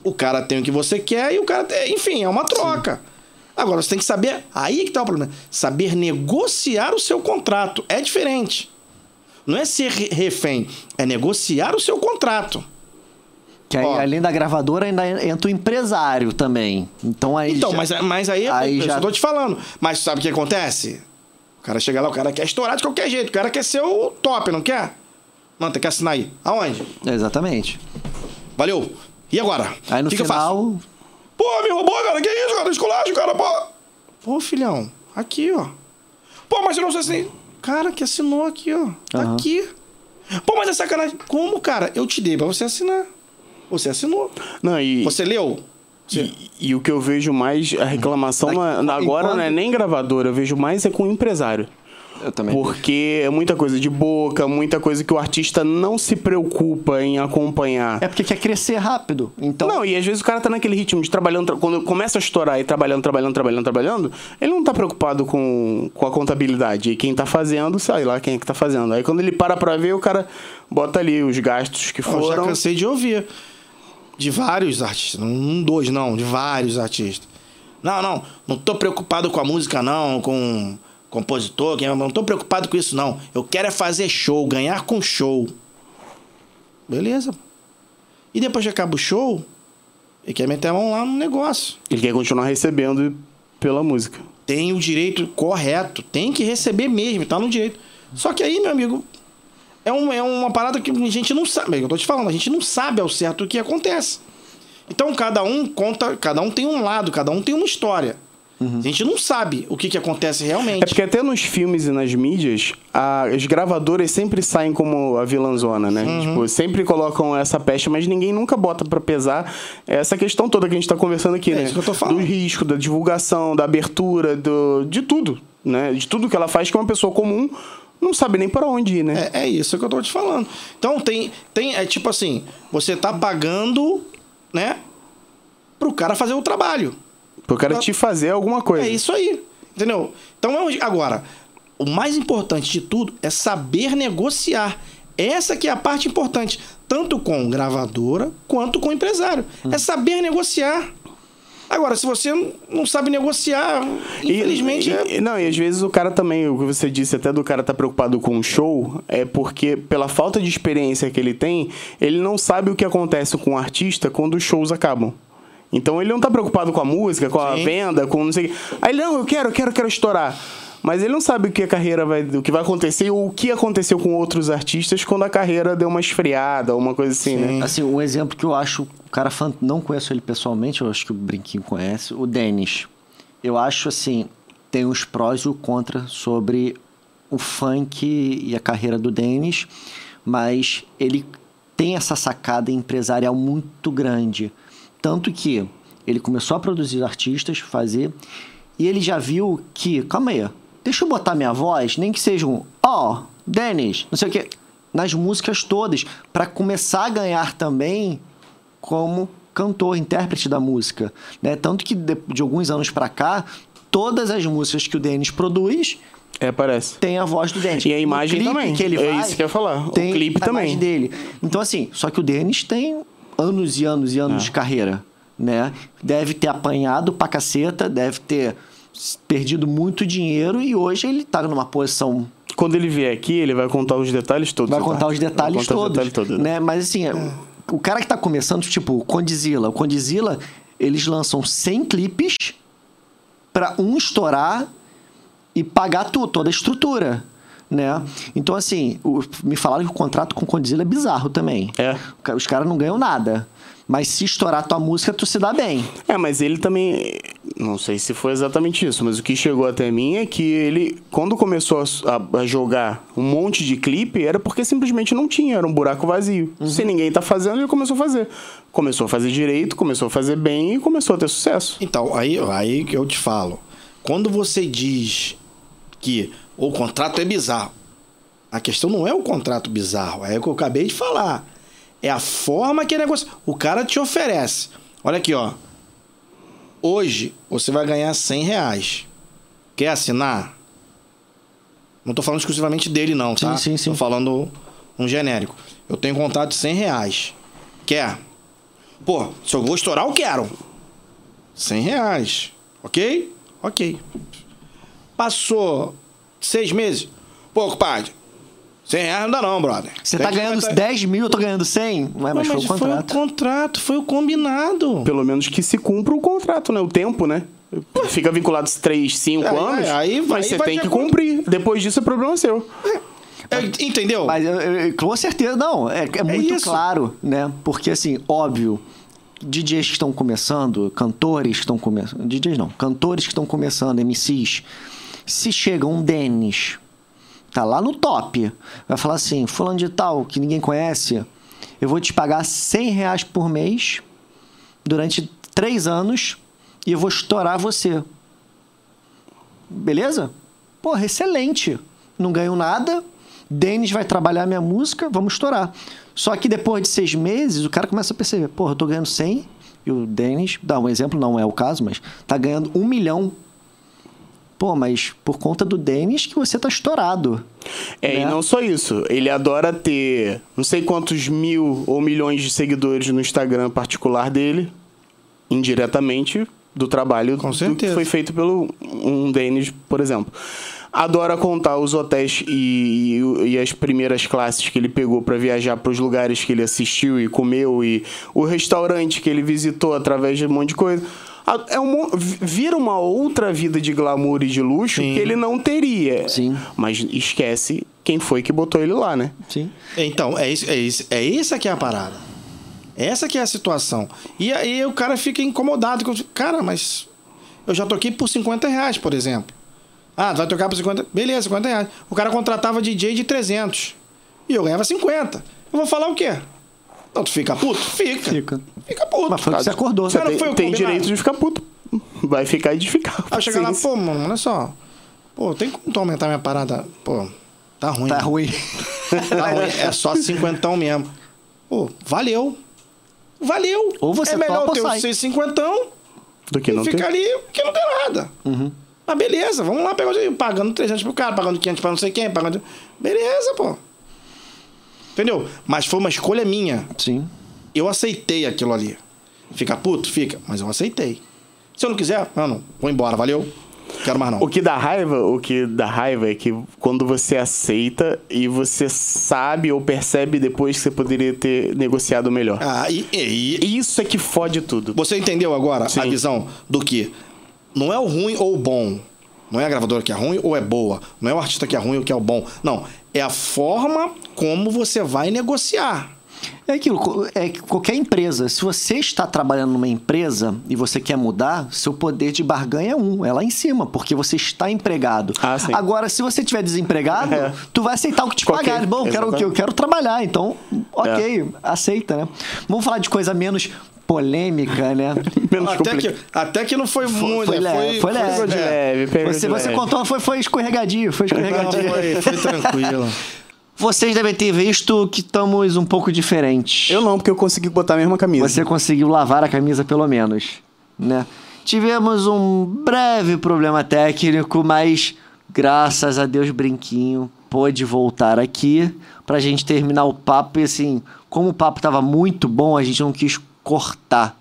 O cara tem o que você quer e o cara tem, enfim, é uma troca. Agora você tem que saber, aí que tá o problema, saber negociar o seu contrato. É diferente. Não é ser re- refém, é negociar o seu contrato. Que aí, Ó. além da gravadora, ainda entra o empresário também. Então aí. Então, já- mas, mas aí, aí eu já- tô te falando. Mas sabe o que acontece? O cara chega lá, o cara quer estourar de qualquer jeito. O cara quer ser o top, não quer? Mano, tem que assinar aí. Aonde? Exatamente. Valeu. E agora? Aí no que que final. Pô, me roubou, cara. Que isso, cara? Esculacho, cara, pô. Pô, filhão. Aqui, ó. Pô, mas eu não sei assim. Cara, que assinou aqui, ó. Tá Aham. aqui. Pô, mas é sacanagem. Como, cara? Eu te dei pra você assinar. Você assinou. Não, e, Você leu? e, e o que eu vejo mais, a reclamação Daqui- na- agora não é nem gravadora, eu vejo mais é com o empresário. Eu também. Porque é muita coisa de boca, muita coisa que o artista não se preocupa em acompanhar. É porque quer crescer rápido. Então. Não, e às vezes o cara tá naquele ritmo de trabalhando, tra- quando começa a estourar e trabalhando, trabalhando, trabalhando, trabalhando, ele não tá preocupado com, com a contabilidade. E quem tá fazendo, sei lá quem é que tá fazendo. Aí quando ele para pra ver, o cara bota ali os gastos que Eu já foram. cansei de ouvir. De vários artistas. Não um, dois, não. De vários artistas. Não, não. Não tô preocupado com a música, não. Com compositor. Não tô preocupado com isso, não. Eu quero é fazer show. Ganhar com show. Beleza. E depois que acaba o show, ele quer meter a mão lá no negócio. Ele quer continuar recebendo pela música. Tem o direito correto. Tem que receber mesmo. Tá no direito. Só que aí, meu amigo... É, um, é uma parada que a gente não sabe. Eu tô te falando, a gente não sabe ao certo o que acontece. Então cada um conta, cada um tem um lado, cada um tem uma história. A gente não sabe o que, que acontece realmente. É porque até nos filmes e nas mídias, a- as gravadoras sempre saem como a vilãzona, né? Uhum. Tipo, sempre colocam essa peste, mas ninguém nunca bota pra pesar essa questão toda que a gente tá conversando aqui, É né? isso que eu tô falando. Do risco, da divulgação, da abertura, do, de tudo, né? De tudo que ela faz que uma pessoa comum não sabe nem para onde ir, né? É, é isso que eu tô te falando. Então tem, tem é tipo assim, você tá pagando, né, pro cara fazer o trabalho. Pro cara te fazer alguma coisa. É isso aí, entendeu? Então é agora, o mais importante de tudo é saber negociar. Essa que é a parte importante, tanto com gravadora quanto com empresário. É saber negociar. Agora, se você não- sabe negociar, infelizmente. e- é- e- não, e às vezes o cara também, o que você disse até do cara estar preocupado com o show, é porque, pela falta de experiência que ele tem, ele não sabe o que acontece com o artista quando os shows acabam. Então ele não tá preocupado com a música, com a Sim. venda, com não sei o quê. Aí não, eu quero, eu quero, eu quero estourar. Mas ele não sabe o que a carreira vai. o que vai acontecer ou o que aconteceu com outros artistas quando a carreira deu uma esfriada, uma coisa assim, né? Assim, um exemplo que eu acho, o cara não conheço ele pessoalmente, eu acho que o Brinquinho conhece, o Denis. Eu acho assim, tem os prós e o contra sobre o funk e a carreira do Denis, mas ele tem essa sacada empresarial muito grande. Tanto que ele começou a produzir artistas, fazer, e ele já viu que, calma aí, deixa eu botar minha voz, nem que seja um, ó, oh, Denis, não sei o quê, nas músicas todas, para começar a ganhar também como cantor, intérprete da música, né? Tanto que de, de alguns anos para cá, todas as músicas que o Denis produz é, parece. Tem a voz do Denis. E a imagem também. Que ele é vai, isso que eu ia falar. Tem o clipe a também. imagem dele. Então, assim, só que o Denis tem anos e anos e anos é. de carreira, né? Deve ter apanhado pra caceta, deve ter perdido muito dinheiro e hoje ele tá numa posição... Quando ele vier aqui, ele vai contar os detalhes todos. Vai contar os detalhes contar todos, os detalhes todos. Né? Mas, assim, é. o cara que tá começando, tipo, o Condizila. O Condizila, eles lançam 100 clipes para um estourar e pagar tudo, toda a estrutura. Né? Então, assim, o, me falaram que o contrato com o Condzilla é bizarro também. É. Os caras não ganham nada. Mas se estourar tua música, tu se dá bem. É, mas ele também. Não sei se foi exatamente isso, mas o que chegou até mim é que ele, quando começou a, a jogar um monte de clipe, era porque simplesmente não tinha, era um buraco vazio. Uhum. Se ninguém tá fazendo, ele começou a fazer. Começou a fazer direito, começou a fazer bem e começou a ter sucesso. Então, aí, aí que eu te falo. Quando você diz que o contrato é bizarro. A questão não é o contrato bizarro, é o que eu acabei de falar. É a forma que é negócio. O cara te oferece. Olha aqui, ó. Hoje você vai ganhar 100 reais. Quer assinar? Não tô falando exclusivamente dele, não, tá? Sim, sim, sim. Tô falando um genérico. Eu tenho contrato de 100 reais. Quer? Pô, se eu vou estourar, eu quero. 100 reais. Ok? Ok. Passou seis meses. Pô, compadre, 100 reais não dá não, brother. Você tá ganhando tá... 10 mil, eu tô ganhando 100? Não é, mas, mas foi o contrato. Foi o contrato, foi o combinado. Pelo menos que se cumpra o contrato, né? O tempo, né? Fica vinculado 3, 5 anos, aí, vai, mas você tem que cumprir. Depois disso, é problema seu. É, entendeu? Mas eu, eu, com certeza, não. É, é muito claro, né? Porque, assim, óbvio, DJs que estão começando, cantores que estão começando... DJs não, cantores que estão começando, MCs se chega um Denis, tá lá no top, vai falar assim, fulano de tal, que ninguém conhece, eu vou te pagar 100 reais por mês durante três anos e eu vou estourar você. Beleza? Porra, excelente. Não ganho nada. Denis vai trabalhar minha música, vamos estourar. Só que depois de seis meses, o cara começa a perceber, porra, eu tô ganhando 100 e o Denis, dá um exemplo, não é o caso, mas tá ganhando um milhão Pô, mas por conta do Denis que você tá estourado. É, né? e não só isso. Ele adora ter não sei quantos mil ou milhões de seguidores no Instagram particular dele, indiretamente, do trabalho Com certeza. que foi feito pelo um Denis, por exemplo. Adora contar os hotéis e, e, e as primeiras classes que ele pegou para viajar para os lugares que ele assistiu e comeu e o restaurante que ele visitou através de um monte de coisa é um, vira uma outra vida de glamour e de luxo Sim. que ele não teria. Sim. Mas esquece quem foi que botou ele lá, né? Sim. Então, é isso, é isso, é essa que é a parada. Essa que é a situação. E aí o cara fica incomodado. Com, cara, mas eu já toquei por 50 reais, por exemplo. Ah, vai tocar por 50. Beleza, 50 reais. O cara contratava DJ de 300. E eu ganhava 50. Eu vou falar o quê? Não, tu fica puto? Fica. Fica. Fica puto. Mas foi que você acordou. Você tem, foi tem direito de ficar puto. Vai ficar e de ficar. Aí chega lá, pô, mano, olha só. Pô, tem como tu aumentar minha parada? Pô, tá ruim. Tá ruim. tá ruim. É só cinquentão mesmo. Pô, valeu. Valeu. Ou você é melhor ter os seis cinquentão do que não ficar ali que não tem nada. Uhum. Mas beleza, vamos lá pegar pagando 300 pro cara, pagando 500 pra não sei quem, pagando... Beleza, pô. Entendeu? Mas foi uma escolha minha. Sim. Eu aceitei aquilo ali. Fica puto? Fica. Mas eu aceitei. Se eu não quiser, mano, vou embora, valeu. Quero mais não. O que dá raiva, o que dá raiva é que quando você aceita e você sabe ou percebe depois que você poderia ter negociado melhor. Ah, e, e, isso é que fode tudo. Você entendeu agora Sim. a visão do que não é o ruim ou o bom. Não é a gravadora que é ruim ou é boa. Não é o artista que é ruim ou que é o bom. Não. É a forma como você vai negociar. É aquilo, é que qualquer empresa. Se você está trabalhando numa empresa e você quer mudar, seu poder de barganha é um, é lá em cima, porque você está empregado. Ah, sim. Agora, se você estiver desempregado, É. tu vai aceitar o que te Qualquer- pagarem. Bom, eu quero, o quê? eu quero trabalhar, então, ok, É. aceita, né? Vamos falar de coisa menos polêmica, né? Menos Até complicado. que, até que não foi, muito. foi né? leve, foi leve. Pegou de é. leve, Você, de você leve. contou, foi, foi escorregadio, foi Não, escorregadio. foi, foi tranquilo. Vocês devem ter visto que estamos um pouco diferentes. Eu não, porque eu consegui botar a mesma camisa. Você conseguiu lavar a camisa pelo menos, né? Tivemos um breve problema técnico, mas graças a Deus Brinquinho pôde voltar aqui pra gente terminar o papo e assim, como o papo tava muito bom, a gente não quis cortar,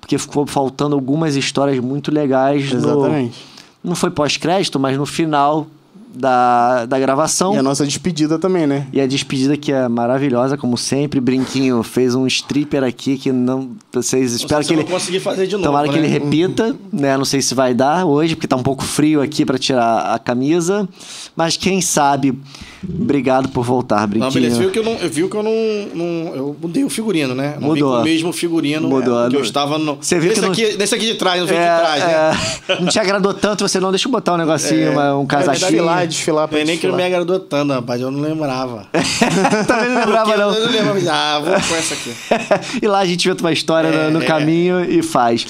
porque ficou faltando algumas histórias muito legais no Exatamente. não foi pós-crédito, mas no final da, da gravação. E a nossa despedida também, né? E a despedida que é maravilhosa, como sempre. Brinquinho fez um stripper aqui que não. Vocês esperam se que eu ele. vou conseguir fazer de novo, Tomara que né? ele repita, né? Não sei se vai dar hoje, porque tá um pouco frio aqui pra tirar a camisa. Mas quem sabe. Obrigado por voltar, Não, Brinquinho. beleza. Viu que eu não. eu- Viu que eu não, não- Eu mudei o figurino, né? Não Mudou. com o mesmo figurino Mudou. é, que eu estava no. Você viu nesse, que não- aqui, nesse aqui de trás, no vídeo É, de trás, né? é, não te agradou tanto, você não deixa eu botar um negocinho, É. uma- um casaquinho. Desfilar, desfilar pra Foi nem que não me desfilar. agradou tanto, rapaz. Eu não lembrava. Também não lembrava, não. Eu não lembrava. Ah, vou com essa aqui. e lá a gente inventa uma história no, no É. caminho e faz.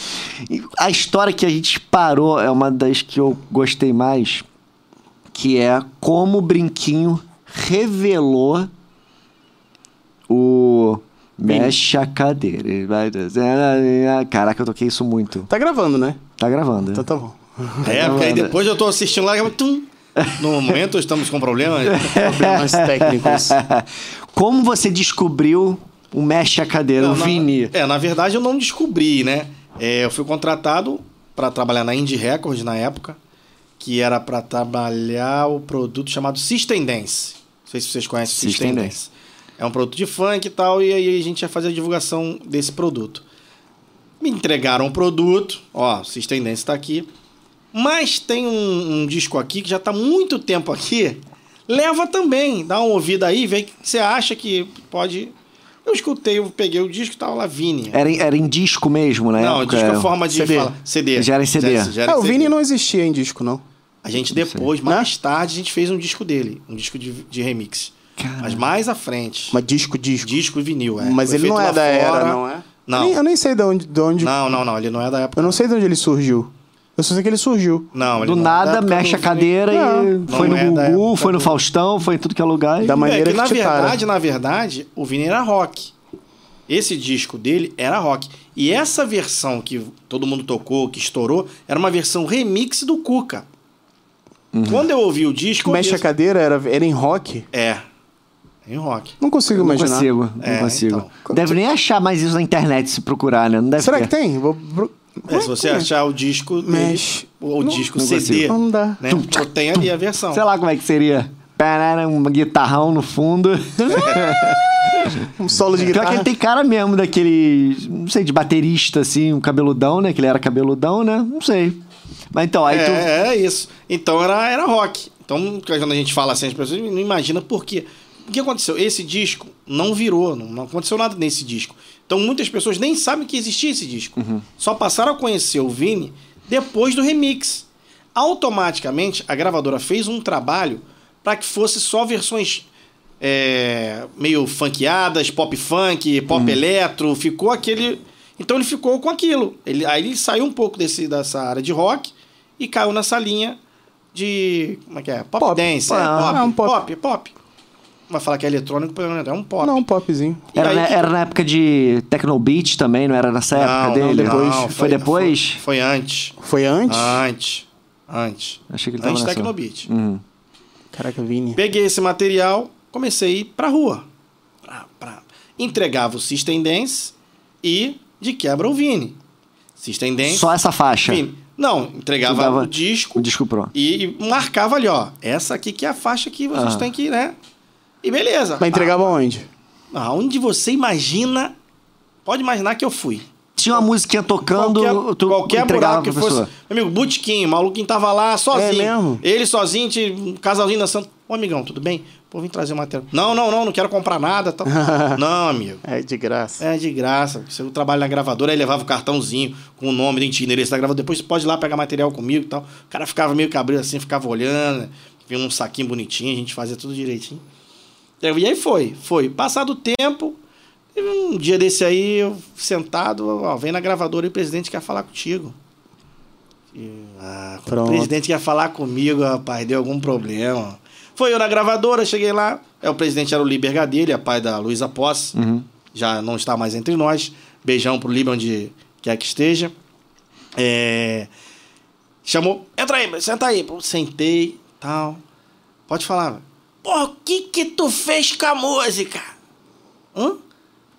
E a história que a gente parou é uma das que eu gostei mais, que é como o Brinquinho revelou o mexe a cadeira. Ele vai dizendo, Caraca, eu toquei isso muito. Tá gravando, né? Tá gravando. Então tá bom. É, porque aí depois eu tô assistindo lá e tum. No momento estamos com problemas. Problemas técnicos. Como você descobriu o mexe a cadeira, Não, o na- Vini? É, na verdade eu não descobri, né? É, eu fui contratado para trabalhar na Indie Records na época, que era para trabalhar o produto chamado System Dance. Não sei se vocês conhecem o System System Dance. Dance. É um produto de funk e tal, e aí a gente ia fazer a divulgação desse produto. Me entregaram o produto, ó, o System Dance tá aqui. Mas tem um, um disco aqui que já tá muito tempo aqui. Leva também, dá uma ouvida aí, vê o que você acha que pode. Eu escutei, eu peguei o disco e tava lá, Vini. Era, em- era em disco mesmo, né? não, disco é forma de CD. fala- CD. Já era em CD. Já era Ah, em o CD. Vini não existia em disco, não. A gente depois, mais tarde, a gente fez um disco dele, um disco de, de remix. Cara. Mas mais à frente. Mas disco, disco. Disco e vinil, é. Mas Foi ele não é da era, fora. não é? Não. Eu nem, eu nem sei de onde, de onde. Não, não, não, ele não é da época. Eu não sei de onde ele surgiu. Eu só sei que ele surgiu. Não, ele Do não é da nada, mexe a cadeira Não, e não foi no é Gugu, época foi no Faustão, foi em tudo que é lugar. Da É, maneira que, na que te para. verdade, na verdade, o Vini era rock. Esse disco dele era rock. E essa versão que todo mundo tocou, que estourou, era uma versão remix do Cuca. Quando eu ouvi o disco. Mexe a cadeira era, era em rock? É. Em rock. Não consigo Não imaginar. consigo, não É, consigo. então. Deve nem achar mais isso na internet se procurar, né? Não deve Será ter. que tem? Vou... É, se você achar o disco dele, Mexe. o Não- disco não CD. Não dá. né? Pô, Tem ali a versão. Sei lá como é que seria. Um guitarrão no fundo. Um solo de Pior que guitarra. ele tem cara mesmo daquele, não sei, de baterista, assim, um cabeludão, né? Que ele era cabeludão, né? Não sei. Mas então, aí tu... É, é isso. Então era, era rock. Então, quando a gente fala assim, as pessoas não imaginam por quê. O que aconteceu? Esse disco não virou, não, não aconteceu nada nesse disco. Então, muitas pessoas nem sabem que existia esse disco. Só passaram a conhecer o Vini depois do remix. Automaticamente, a gravadora fez um trabalho para que fosse só versões é, meio funkeadas, pop funk, pop eletro, ficou aquele. Então ele ficou com aquilo. Ele, aí ele saiu um pouco desse, dessa área de rock e caiu nessa linha de. Como é que é? Pop, Pop. dance. é, Ah, pop, é um pop. pop, pop. Vai falar que é eletrônico, é um pop. Não, um popzinho. E Era, aí na, era na época de Technobeat também, não era nessa época Não, dele? não, depois. não, foi, depois? Foi, foi antes. Foi antes? Antes. Antes. Achei que ele tava Antes nessa. Tecnobeat. Uhum. Caraca, Vini. Peguei esse material, comecei a ir pra rua. Pra, pra... Entregava o System Dance e, de quebra, o Vini. System Dance, Só essa faixa. Vini. Não, entregava o disco O disco pronto. e marcava ali, ó. Essa aqui que é a faixa que vocês Ah. têm que, né? E beleza. Mas entregava onde? Aonde você imagina, pode imaginar que eu fui. Tinha uma musiquinha tocando, qualquer, tu qualquer buraco que fosse. Meu amigo, Botequim, o maluquinho tava lá sozinho. É mesmo? Ele sozinho, um casalzinho dançando. Ô, amigão, tudo bem? Pô, vim trazer material. Não, não, não, não quero comprar nada. Tal. não, amigo. É de graça. É de graça. Você trabalha na gravadora, aí levava o cartãozinho com o nome, de endereço da gravadora. Depois você pode ir lá pegar material comigo e tal. O cara ficava meio cabreiro assim, ficava olhando. né? Vinha um saquinho bonitinho, a gente fazia tudo direitinho. E aí foi, foi. Passado o tempo, teve um dia desse aí, eu sentado, ó, vem na gravadora e o presidente quer falar contigo. E, ah, o presidente quer falar comigo, rapaz, deu algum problema. Foi eu na gravadora, cheguei lá. É, o presidente era o Liber Gadelha, pai da Luísa Posse. Já não está mais entre nós. Beijão pro Liber, onde quer que esteja. É, Chamou, entra aí, senta aí. Pô, sentei, tal. Pode falar. velho. O que que tu fez com a música? Hã?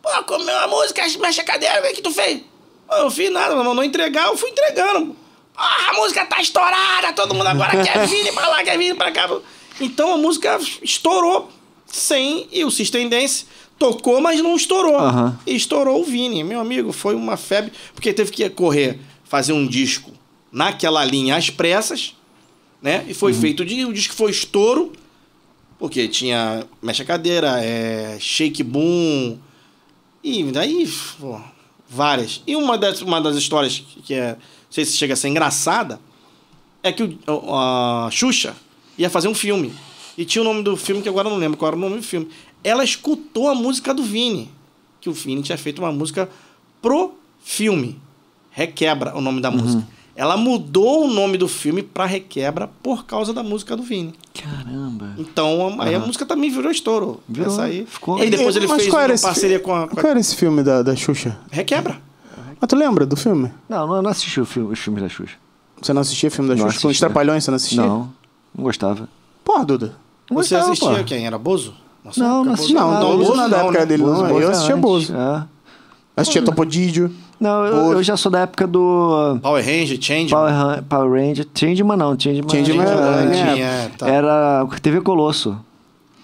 Pô, comeu a música, mexe a cadeira, o que tu fez? Pô, eu fiz nada, mas mandou entregar, eu fui entregando. Ah, a música tá estourada, todo mundo agora quer vir pra lá, quer vir pra cá. Então a música estourou sem, e o System Dance tocou, mas não estourou. Estourou o Vini, meu amigo, foi uma febre, porque teve que correr, fazer um disco naquela linha às pressas, né? E foi feito, o di- o disco foi estouro, porque tinha Mexe a Cadeira, é, Shake Boom, e daí, pô, várias. E uma das, uma das histórias que é, não sei se chega a ser engraçada, é que o, a Xuxa ia fazer um filme. E tinha o nome do filme, que agora eu não lembro qual era o nome do filme. Ela escutou a música do Vini. Que o Vini tinha feito uma música pro filme. Requebra o nome da música. Ela mudou o nome do filme pra Requebra por causa da música do Vini. Caramba. Então, aí a música também virou estouro. Virou, Essa aí. ficou- E aí depois ele Mas fez qual uma parceria fi- com a, com a Qual era esse filme da, da Xuxa? Requebra. Mas tu lembra do filme? Não, não, não assisti o filme, os filmes da Xuxa. Você não assistia filme da Não Xuxa? Com os assistia. Trapalhões, você não assistia? Não, não gostava. Porra, Duda. Não Você gostava, assistia pô. quem? Era Bozo? Nossa, Não, não assistia. Não, não, Bozo não é da época né? dele, não. Bozo Eu é assistia antes, Bozo. é. Assistia Topodídio. Não, eu, Bozo. eu já sou da época do Power Ranger, Change. Power, Ran- Power Ranger. Changeman não, Changeman, Changeman era, é- tá. era TV Colosso.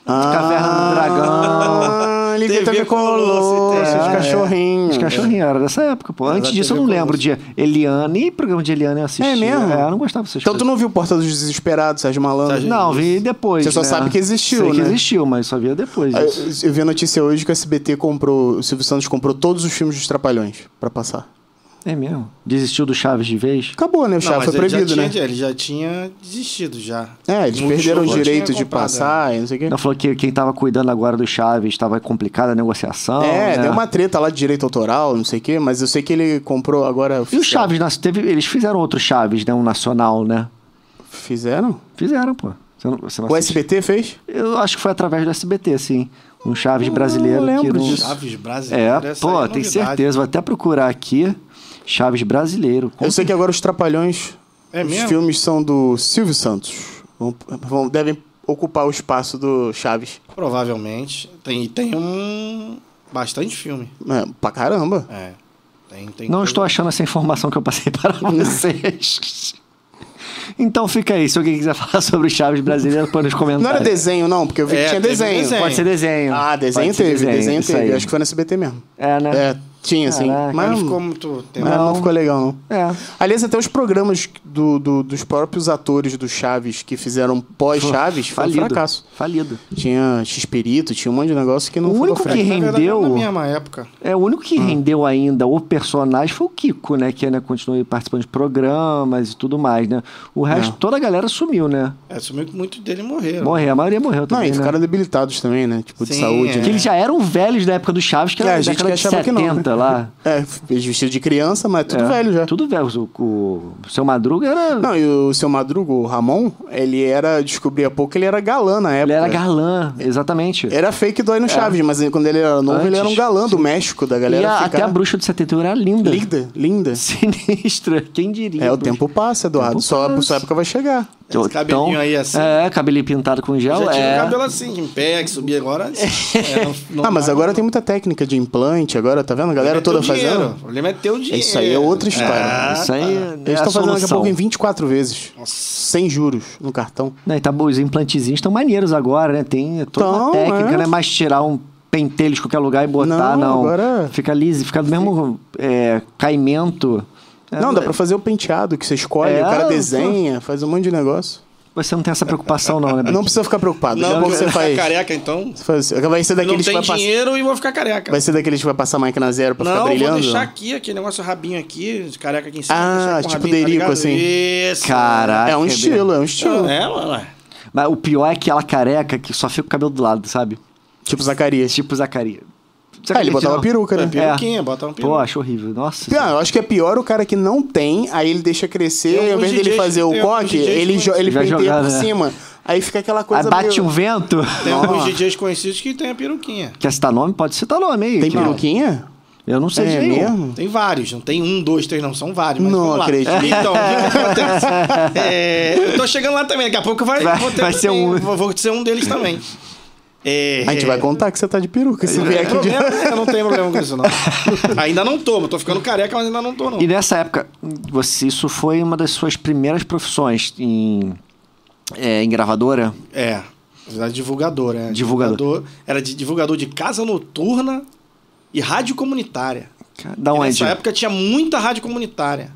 Ah, Caverna do Dragão. Ele TV TV Colosso, os É. cachorrinhos. Os cachorrinhos, era dessa época, pô. Antes disso eu não lembro de Eliane. E programa de Eliane eu assistia. É mesmo? É, eu não gostava dessas Então tu não viu Porta dos Desesperados, Sérgio Malandro? Sérgio- Não, vi depois. Você só né? sabe que existiu, Sei que né? existiu, mas só via depois disso. Eu vi a notícia hoje que o SBT comprou, o Silvio Santos comprou todos os filmes dos Trapalhões pra passar. É mesmo? Desistiu do Chaves de vez? Acabou, né? O Chaves foi ele já proibido, né? tinha- Ele já tinha desistido já. É, eles perderam o direito tinha de comprado, passar e não sei o quê. Não falou que quem tava cuidando agora do Chaves estava complicada a negociação. É, né? deu uma treta lá de direito autoral, não sei o quê, mas eu sei que ele comprou agora. E o. Chaves, nas- teve, eles fizeram outro Chaves, né? Um nacional, né? Fizeram? Fizeram, pô. Você não, você não O assiste? SBT fez? Eu acho que foi através do SBT, sim. Um Chaves brasileiro. não lembro que não... disso. Chaves brasileiro. É, essa pô, aí é tenho novidade. certeza. Vou até procurar aqui. Chaves brasileiro. Com Eu sei que agora os Trapalhões, É os mesmo? filmes são do Silvio Santos. Vão, vão- devem ocupar o espaço do Chaves. Provavelmente. Tem, tem um. Bastante filme. É, pra caramba. É. Tem, tem Não estou achando essa informação que eu passei para vocês. Então fica aí. Se alguém quiser falar sobre o Chaves brasileiro, põe nos comentários. Não era desenho, não, porque eu vi É, que tinha desenho. desenho. Pode ser desenho. Ah, desenho Pode teve, desenho, isso teve. Acho que foi no SBT mesmo. É, né? É, tinha, sim. Mas, Não ficou muito tempo. mas não. Não. ficou legal, não. É. Aliás, até os programas do, do- dos próprios atores do Chaves que fizeram pós-Chaves foi um Falido. fracasso. Falido. Tinha X-Perito, tinha um monte de negócio que não O único que. Na verdade, rendeu- Na mesma época. É, o único que Hum. rendeu ainda o personagem foi o Kiko, né? Que né, continuou participando de programas e tudo mais, né? O resto, É. toda a galera sumiu, né? É, sumiu que muitos dele morreram. Morreu, a maioria morreu Não, também, e né? ficaram debilitados também, né? Tipo, de Sim, saúde. é. né? Que eles já eram velhos da época do Chaves, que É, era a da gente década que de achava que não, 70 né? Lá. É, vestido de criança, mas tudo É, velho já. Tudo velho. O, o, o seu Madruga era. Não, e o seu Madruga, o Ramon, ele era, descobri há pouco, ele era galã na época. ele era galã, exatamente. Era fake dói no Chaves, mas quando ele era novo, ele era um Antes, galã do México, da galera e a- até a bruxa de 71 era linda. Linda, linda. Sinistra. Quem diria? É, o bruxa? tempo passa, Eduardo. Tempo Só passa. sua época vai chegar. Esse cabelinho aí assim. É, cabelinho pintado com gel. Já tinha é. cabelo assim, em pé, que subia agora. é, não- não ah, mas agora tem muita técnica de implante, agora, tá vendo? A galera É toda dinheiro. fazendo. O problema é ter o dinheiro. Isso aí é outra história. Ah, Isso aí é Eles estão fazendo daqui a pouco em 24 vezes. Nossa. Sem juros no cartão. Não, e tá, bom, os implantezinhos estão maneiros agora, né? Tem toda uma Tão, técnica, é. não é mais tirar um pentelho de qualquer lugar e botar, Não, não. agora- Fica liso, fica do mesmo é, caimento. É, não, dá pra fazer o penteado que você escolhe, É, o cara pô. desenha, faz um monte de negócio. você não tem essa preocupação, não, né? Não precisa ficar preocupado. Não, Daqui a pouco você você ficar faz. careca, então. faz- Vai ser Não daqueles que tem vai passar. dinheiro e vou ficar careca. Vai ser daqueles que vai passar a máquina zero pra não, ficar vou brilhando? deixar aqui, aquele negócio rabinho aqui, de careca aqui em cima. Ah, tipo rabinho, tá Derico, ligado? assim. Isso. Caraca. É um estilo, é um estilo. É, ué. Mas o pior é aquela careca que só fica o cabelo do lado, sabe? Tipo Zacarias. Tipo Zacarias. Ah, ele botava não. peruca, né? É, peruquinha, bota um Pô, peruca. acho horrível. Nossa. Não, eu acho que é pior o cara que não tem, aí ele deixa crescer, Tem ao invés dele fazer o coque, ele, jo- ele vai penteia jogar, por né? cima. Aí fica aquela Aí coisa bate meio... um vento. Tem alguns DJs conhecidos que tem a peruquinha. Quer citar nome? Pode citar nome aí. Tem que- peruquinha? Eu não sei É de nenhum. mesmo? Tem vários, não tem um, dois, três, não, são vários. Mas Não acredito. Então, o que, acontece? É, eu tô chegando lá também, daqui a pouco vai, Vai- vou ter vai ser também, um. Vou, vou ser um deles também. É, A gente vai contar que você tá de peruca, se vier aqui de... problema, é, eu não tenho problema com isso, não. ainda não tô, tô ficando careca, mas ainda não tô, não. E nessa época, você, isso foi uma das suas primeiras profissões em, é, em gravadora? É, na verdade, divulgador, é. Divulgador. Era de divulgador de casa noturna e rádio comunitária. Da E onde? nessa época tinha muita rádio comunitária.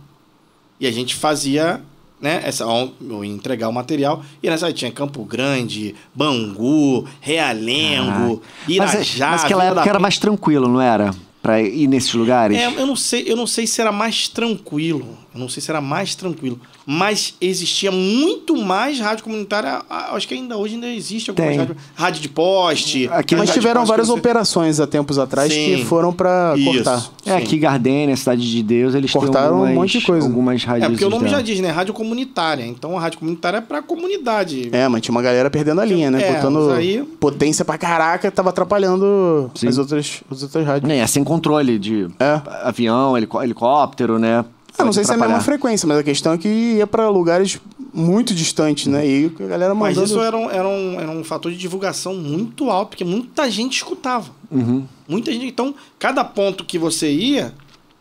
E a gente fazia, né, essa, ia entregar o material. E nessa aí tinha Campo Grande, Bangu, Realengo, mas, é- Irajá. mas aquela Vila da época era mais tranquilo, não era? Pra ir nesses lugares? É, eu não sei, eu não sei se era mais tranquilo. Eu não sei se era mais tranquilo. Mas existia muito mais rádio comunitária. Acho que ainda hoje ainda existe alguma rádio, rádio de poste. Aqui- Mas tiveram poste várias que operações há tempos atrás que Sim. foram pra Isso. cortar. É, Sim. aqui Gardênia, Cidade de Deus, eles Cortaram têm um algumas, monte de coisa. algumas rádios. É, porque o nome dela. já diz, né? Rádio comunitária. Então a rádio comunitária é pra comunidade. É, mas tinha uma galera perdendo a linha, né? É, Botando aí- potência pra caraca, tava atrapalhando Sim. as outras, as outras rádios. É, sem controle de É. avião, helicó- helicóptero, né? Eu não sei se é a mesma frequência, mas a questão é que ia pra lugares muito distantes, né? E a galera Mas mandando... isso era um, era, um, era um fator de divulgação muito alto, porque muita gente escutava. Uhum. Muita gente. Então, cada ponto que você ia,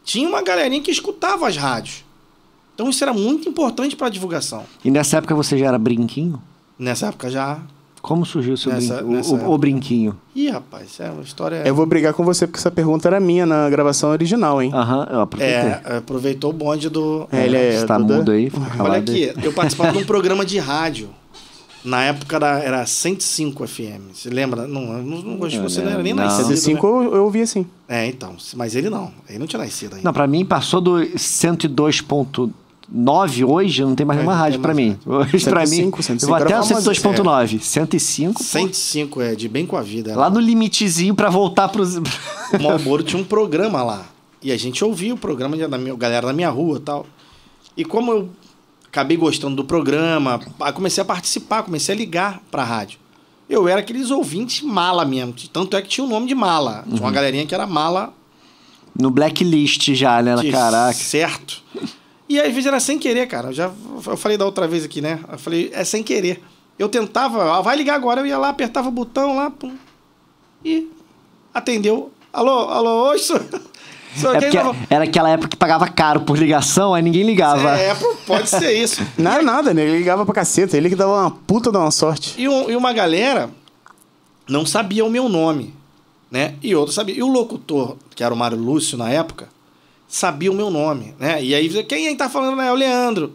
tinha uma galerinha que escutava as rádios. Então, isso era muito importante para a divulgação. E nessa época você já era brinquinho? Nessa época já. Como surgiu o seu Nessa- nessa o, o brinquinho? Ih, rapaz, é uma história. Eu vou brigar com você porque essa pergunta era minha na gravação original, hein? Aham, eu aproveitei. É, aproveitou o bonde do. É, ele é tá Duda- mudo aí? fica Olha aqui, aí. eu participava de um programa de rádio. Na época era, era 105 FM. Você lembra? Não, eu não, não, acho que você não era nem Não. nascido. 105 né? eu, eu ouvi assim. É, então. Mas ele não. Ele não tinha nascido ainda. Não, pra mim passou do 102.9 hoje, não tem mais nenhuma rádio mais mim. Hoje pra mim, 105, eu 105 vou até o famoso. 102.9. 105, pô, 105 é de bem com a vida. lá no limitezinho pra voltar pros... O Malboro tinha um programa lá. E a gente ouvia o programa da minha, galera da minha rua e tal. E como eu acabei gostando do programa, comecei a participar, comecei a ligar pra rádio. Eu era aqueles ouvintes mala mesmo. Tanto é que tinha o nome de mala. Tinha uma galerinha que era mala. no blacklist já, né? de Caraca. Certo. E às vezes era sem querer, cara. Eu já eu falei da outra vez aqui, né? Eu falei, é sem querer. Eu tentava, ah, vai ligar agora, eu ia lá, apertava o botão lá, pum. E atendeu. Alô, alô, oi, senhor. senhor É tava- era aquela época que pagava caro por ligação, aí ninguém ligava. É, pode ser isso. Nada, nada, né? Ele ligava pra caceta. Ele que dava uma puta de uma sorte. E, um- e uma galera não sabia o meu nome, né? E outro sabia. E o locutor, que era o Mário Lúcio na época, sabia o meu nome, né? E aí, quem é que tá falando? É o Leandro.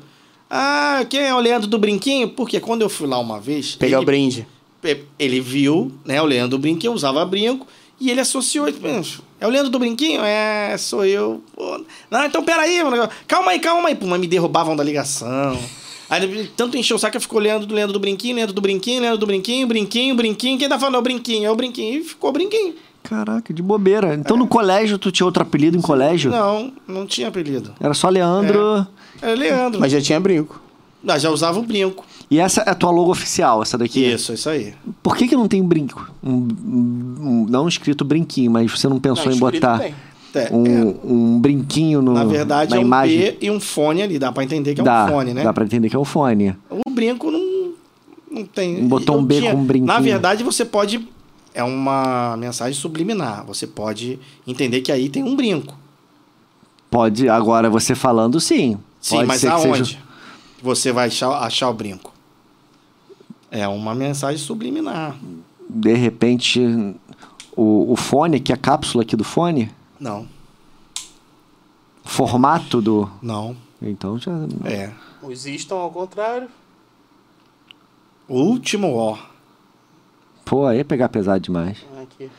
Ah, quem é o Leandro do Brinquinho? Porque quando eu fui lá uma vez... Pegar ele, o brinde. Ele viu, né, o Leandro do Brinquinho, eu usava brinco, e ele associou... É o Leandro do Brinquinho? É, sou eu. Não, então peraí, mano. calma aí, calma aí. Pô, mas me derrubavam da ligação. Aí tanto encheu o saco que ficou Leandro do Leandro do Brinquinho, Leandro do Brinquinho, Leandro do Brinquinho, Brinquinho, Brinquinho. Quem tá falando é o Brinquinho, é o Brinquinho. E ficou Brinquinho. Caraca, de bobeira. Então no colégio, tu tinha outro apelido em colégio? Não, não tinha apelido. Era só Leandro. Era Leandro. Mas já tinha brinco. Ah, já usava o brinco. E essa é a tua logo oficial, essa daqui? Isso, isso aí. Por que, que não tem brinco? Um, um- um- não escrito brinquinho, mas você não pensou Não, em botar tem. É, um, é. um brinquinho no, Na verdade, na é um imagem? B e um fone ali. Dá pra entender que é dá, um fone, né? Dá pra entender que é um fone. O brinco não, não tem. Botou Eu um B com um brinquinho. Na verdade, você pode. É uma mensagem subliminar. Você pode entender que aí tem um brinco. Pode, agora você falando, sim. Sim, Pode mas ser que aonde seja- você vai achar, achar o brinco? É uma mensagem subliminar. De repente, o, o fone, aqui, a cápsula aqui do fone, Não, o formato do. não. Então já. É. Os is estão ao contrário. Último ó. Pô, aí é pegar pesado demais. Aqui.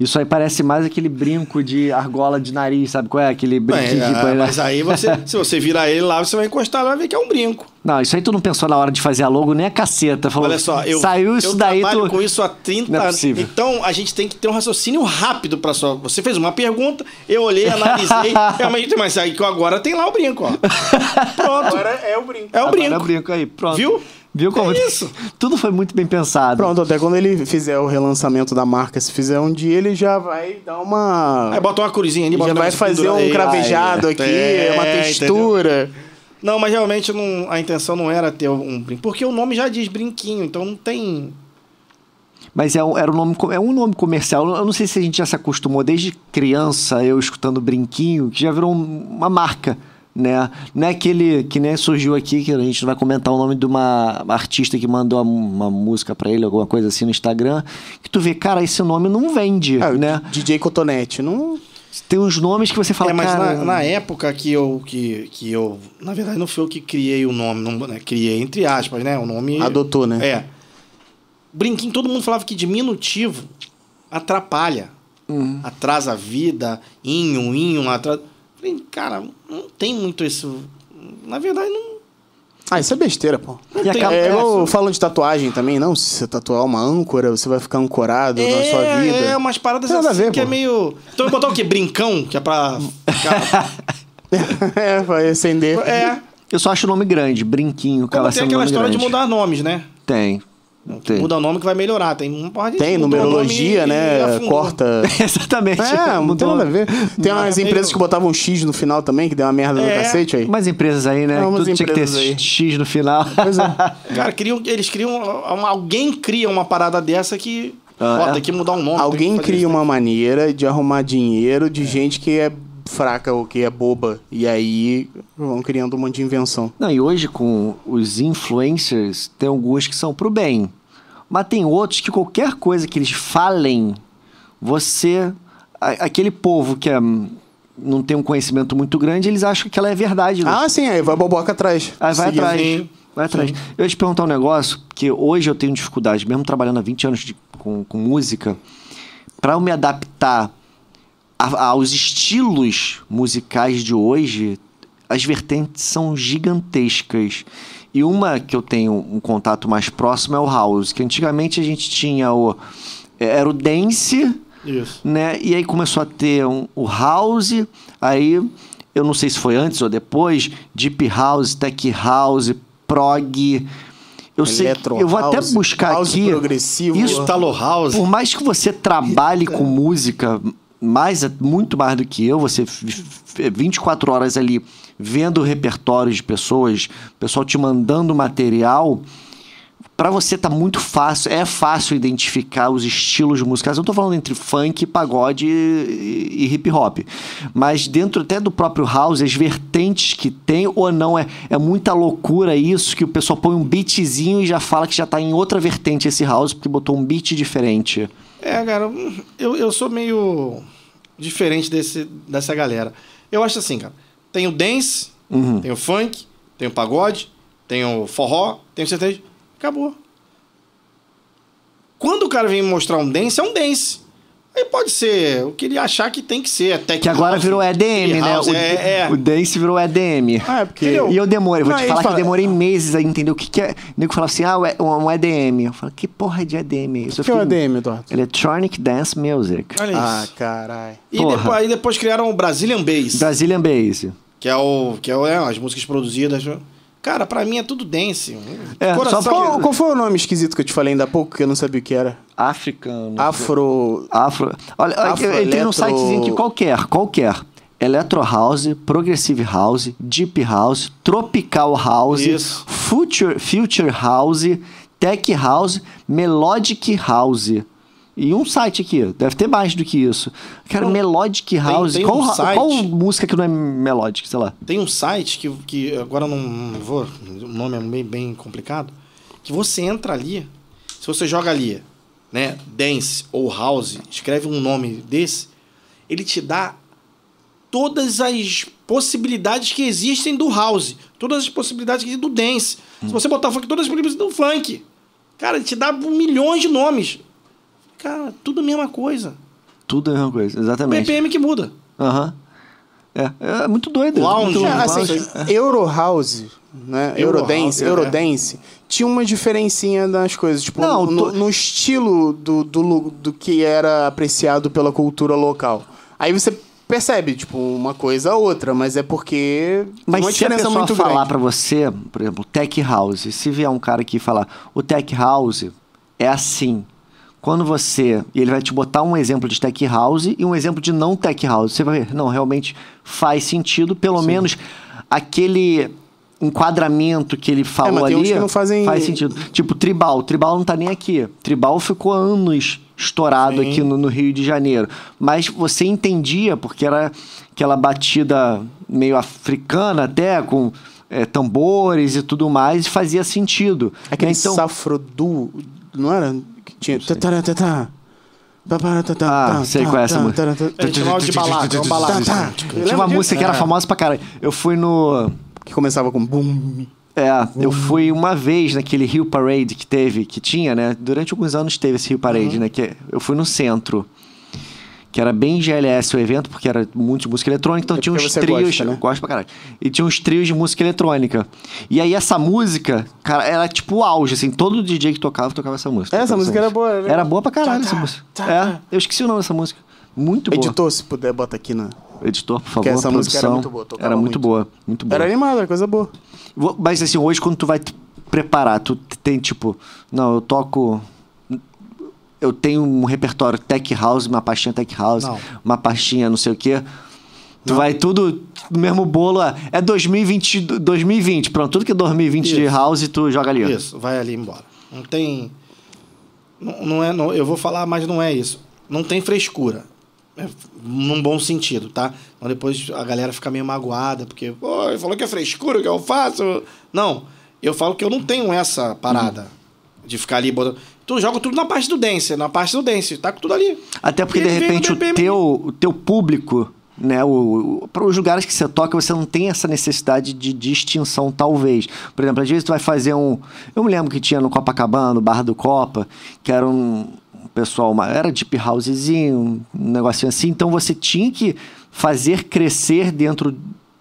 Isso aí parece mais aquele brinco de argola de nariz, sabe qual é? Aquele brinquinho Bem, que... ah, mas aí você, se você virar ele lá, você vai encostar, vai ver que é um brinco. Não, isso aí tu não pensou na hora de fazer a logo nem a caceta. Falou, Olha só, eu, saiu isso eu daí, trabalho tu... com isso há 30 Não é anos. possível. Então, a gente tem que ter um raciocínio rápido para só. Você fez uma pergunta, eu olhei, analisei, realmente, mas aí que agora tem lá o brinco, ó. Pronto. Agora é o brinco. É o Agora brinco. é o brinco aí, pronto. Viu? Viu como... É isso. Tudo foi muito bem pensado. Pronto, até quando ele fizer o relançamento da marca, se fizer um dia, ele já vai dar uma. Aí bota uma cruzinha ali, já vai fazer um aí. cravejado Aí, aqui, é, uma entendeu? textura. Não, mas realmente não, a intenção não era ter um brinco. Porque o nome já diz brinquinho, então não tem. Mas é um, era um nome, é um nome comercial. Eu não sei se a gente já se acostumou desde criança, eu escutando Brinquinho, que já virou um- uma marca, né? Não é aquele que nem surgiu aqui, que a gente não vai comentar o nome de uma artista que mandou uma música pra ele, alguma coisa assim no Instagram, que tu vê, cara, esse nome não vende, Ah, né? DJ Cotonete. Não... Tem uns nomes que você fala, é, mas cara... na, na época que eu, que, que eu. Na verdade, não foi eu que criei o nome, não, né, criei entre aspas, né? O nome. Adotou, né? É. Brinquinho, todo mundo falava que diminutivo atrapalha. Uhum. Atrasa a vida, inho, inho, atrasa. Falei, cara, não tem muito isso. Na verdade, não. Ah, isso é besteira, pô. E acaba- É é, isso- falam de tatuagem também, não? Se você tatuar uma âncora, você vai ficar ancorado na sua vida. É, umas paradas assim a ver, que é pô. meio. Então eu botar o quê? Brincão, que é pra. ficar- é, vai acender. é. Eu só acho o nome grande, Brinquinho, acaba tem sendo aquela história grande. de mudar nomes, né? Tem. Tem. Muda o nome que vai melhorar. Tem uma porra de Tem o numerologia, né? Corta. Exatamente. É, não tem nada a ver. Tem umas empresas que botavam um X no final também, que deu uma merda no É. cacete aí. Umas empresas aí, né? É, umas Tudo tinha que ter empresas aí. X no final. Pois é. Cara, criam, eles criam. Alguém cria uma parada dessa que. Ah, ó, é? tem que mudar um nome. Alguém cria isso. uma maneira de arrumar dinheiro de gente que é fraca ou que é boba. E aí vão criando um monte de invenção. Não, e hoje com os influencers, tem alguns que são pro bem. Mas tem outros que qualquer coisa que eles falem, você. aquele povo que é, não tem um conhecimento muito grande, eles acham que ela é verdade. Ah, sim, aí vai boboca atrás. Aí vai Seguindo. atrás. Sim. Vai atrás. Eu ia te perguntar um negócio, que hoje eu tenho dificuldade, mesmo trabalhando há 20 anos de- com, com música, para eu me adaptar a- aos estilos musicais de hoje, as vertentes são gigantescas. E uma que eu tenho um contato mais próximo é o house, que antigamente a gente tinha o. Era o dance, Isso. né? E aí começou a ter um- o house, aí eu não sei se foi antes ou depois, deep house, tech house, prog. Eu sei, Electro eu vou até house, buscar house aqui. progressivo. Isso Talo House. por mais que você trabalhe com música mais, muito mais do que eu, você f- f- 24 horas ali vendo repertórios de pessoas, pessoal te mandando material, para você tá muito fácil, é fácil identificar os estilos musicais. Eu não tô falando entre funk, pagode e, e hip hop, mas dentro até do próprio house, as vertentes que tem ou não é é muita loucura isso que o pessoal põe um beatzinho e já fala que já tá em outra vertente esse house porque botou um beat diferente. É, cara, eu, eu sou meio diferente desse, dessa galera. Eu acho assim, cara. Tem o dance, Uhum. tem o funk, tem o pagode, tem o forró, tem o sertanejo. Acabou. Quando o cara vem me mostrar um dance, é um dance. Aí pode ser o que ele achar que tem que ser. Até Que agora virou EDM, né? O, é, é. o dance virou EDM. Ah, é porque. Entendeu? E eu demorei, vou Não, te falar que fala- eu demorei meses a entender o que, que é. O nego falava assim, ah, é um, EDM. Eu falei, que porra de EDM é isso? O que é o EDM, Eduardo? Electronic Dance Music. Olha isso. Ah, caralho. e depois, aí depois criaram o Brazilian Bass. Brazilian Bass. Que é o. Que é, o- é as músicas produzidas. Cara, pra mim é tudo dance. É, Coração. só Qual, qual foi o nome esquisito que eu te falei ainda há pouco, que eu não sabia o que era? Africano. Afro. Afro. Olha, Afro, eu entrei num eletro- sitezinho aqui qualquer, qualquer. Electro House, Progressive House, Deep House, Tropical House, Isso. Future, Future House, Tech House, Melodic House. E um site aqui, deve ter mais do que isso. Cara, Melodic House. tem qual, um site- qual música que não é Melodic, sei lá? Tem um site que, que agora não, não vou, o nome é bem, bem complicado, que você entra ali, se você joga ali, né, dance ou house, escreve um nome desse, ele te dá todas as possibilidades que existem do house, todas as possibilidades que existem do dance. Se você botar funk, todas as possibilidades do funk. Cara, ele te dá milhões de nomes. Cara, tudo a mesma coisa. Tudo é a mesma coisa, exatamente. BPM que muda. Aham. É, é muito doido. Lounge. muito É, lounge. assim, Euro House, né? Euro Eurodance, House, Eurodance, tinha uma diferencinha das coisas. Tipo, Não, no, to- no estilo do, do, do que era apreciado pela cultura local. Aí você percebe, tipo, uma coisa ou outra, mas é porque Mas uma se a diferença pessoa muito falar pra você, por exemplo, Tech House, se vier um cara aqui falar, o Tech House é assim. Quando você. E ele vai te botar um exemplo de Tech House e um exemplo de não Tech House. Você vai ver, não, realmente faz sentido, pelo menos aquele enquadramento que ele falou É, ali fazem- faz sentido. Tipo, Tribal. Tribal não tá nem aqui. Tribal ficou anos estourado Sim. aqui no, no Rio de Janeiro. Mas você entendia, porque era aquela batida meio africana até, com é, tambores e tudo mais, e fazia sentido. Aquele né? então, Safrodu, não era? Tinha. Ah, tá, sei qual é essa música. de balada, é uma balada. Tinha Lembra uma música que era É. famosa pra caralho. Eu fui no. Que começava com bum. É, eu fui uma vez naquele Rio Parade que teve, que tinha, né? Durante alguns anos teve esse Rio Parade, né? Que eu fui no centro. Que era bem GLS o evento, porque era muito de música eletrônica, então É tinha uns trios. gosta, né? Eu gosto pra caralho. E tinha uns trios de música eletrônica. E aí essa música, cara, era tipo o auge, assim, todo DJ que tocava, tocava essa música. Essa música era boa, né? Era boa pra caralho Tá, essa música. tá, É, eu esqueci o nome dessa música. Muito boa. Editor, se puder, bota aqui na. Editor, por favor. Porque essa música era muito boa, tocava Era muito muito. boa, muito boa. Era animada, era coisa boa. Mas assim, hoje quando tu vai preparar, tu tem tipo, não, eu toco. Eu tenho um repertório tech house, uma pastinha tech house, Não. uma pastinha não sei o quê. Tu vai tudo no mesmo bolo. É 2020, 2020, pronto. Tudo que é 2020 de Isso. house, tu joga ali. Isso, vai ali embora. Não tem. Não, não é. não- eu vou falar, mas não é isso. Não tem frescura. É, num bom sentido, tá? Então depois a galera fica meio magoada, porque, pô, ele falou que é frescura que eu faço. Não, eu falo que eu não tenho essa parada de ficar ali botando. Tu joga tudo na parte do dance, na parte do dance, tá com tudo ali. Até porque, de repente, o teu, o teu público, né? O, para os lugares que você toca, você não tem essa necessidade de distinção, talvez. Por exemplo, às vezes tu vai fazer um. Eu me lembro que tinha no Copacabana, no Bar do Copa, que era um um pessoal, uma- era deep housezinho, um negocinho assim. Então você tinha que fazer crescer dentro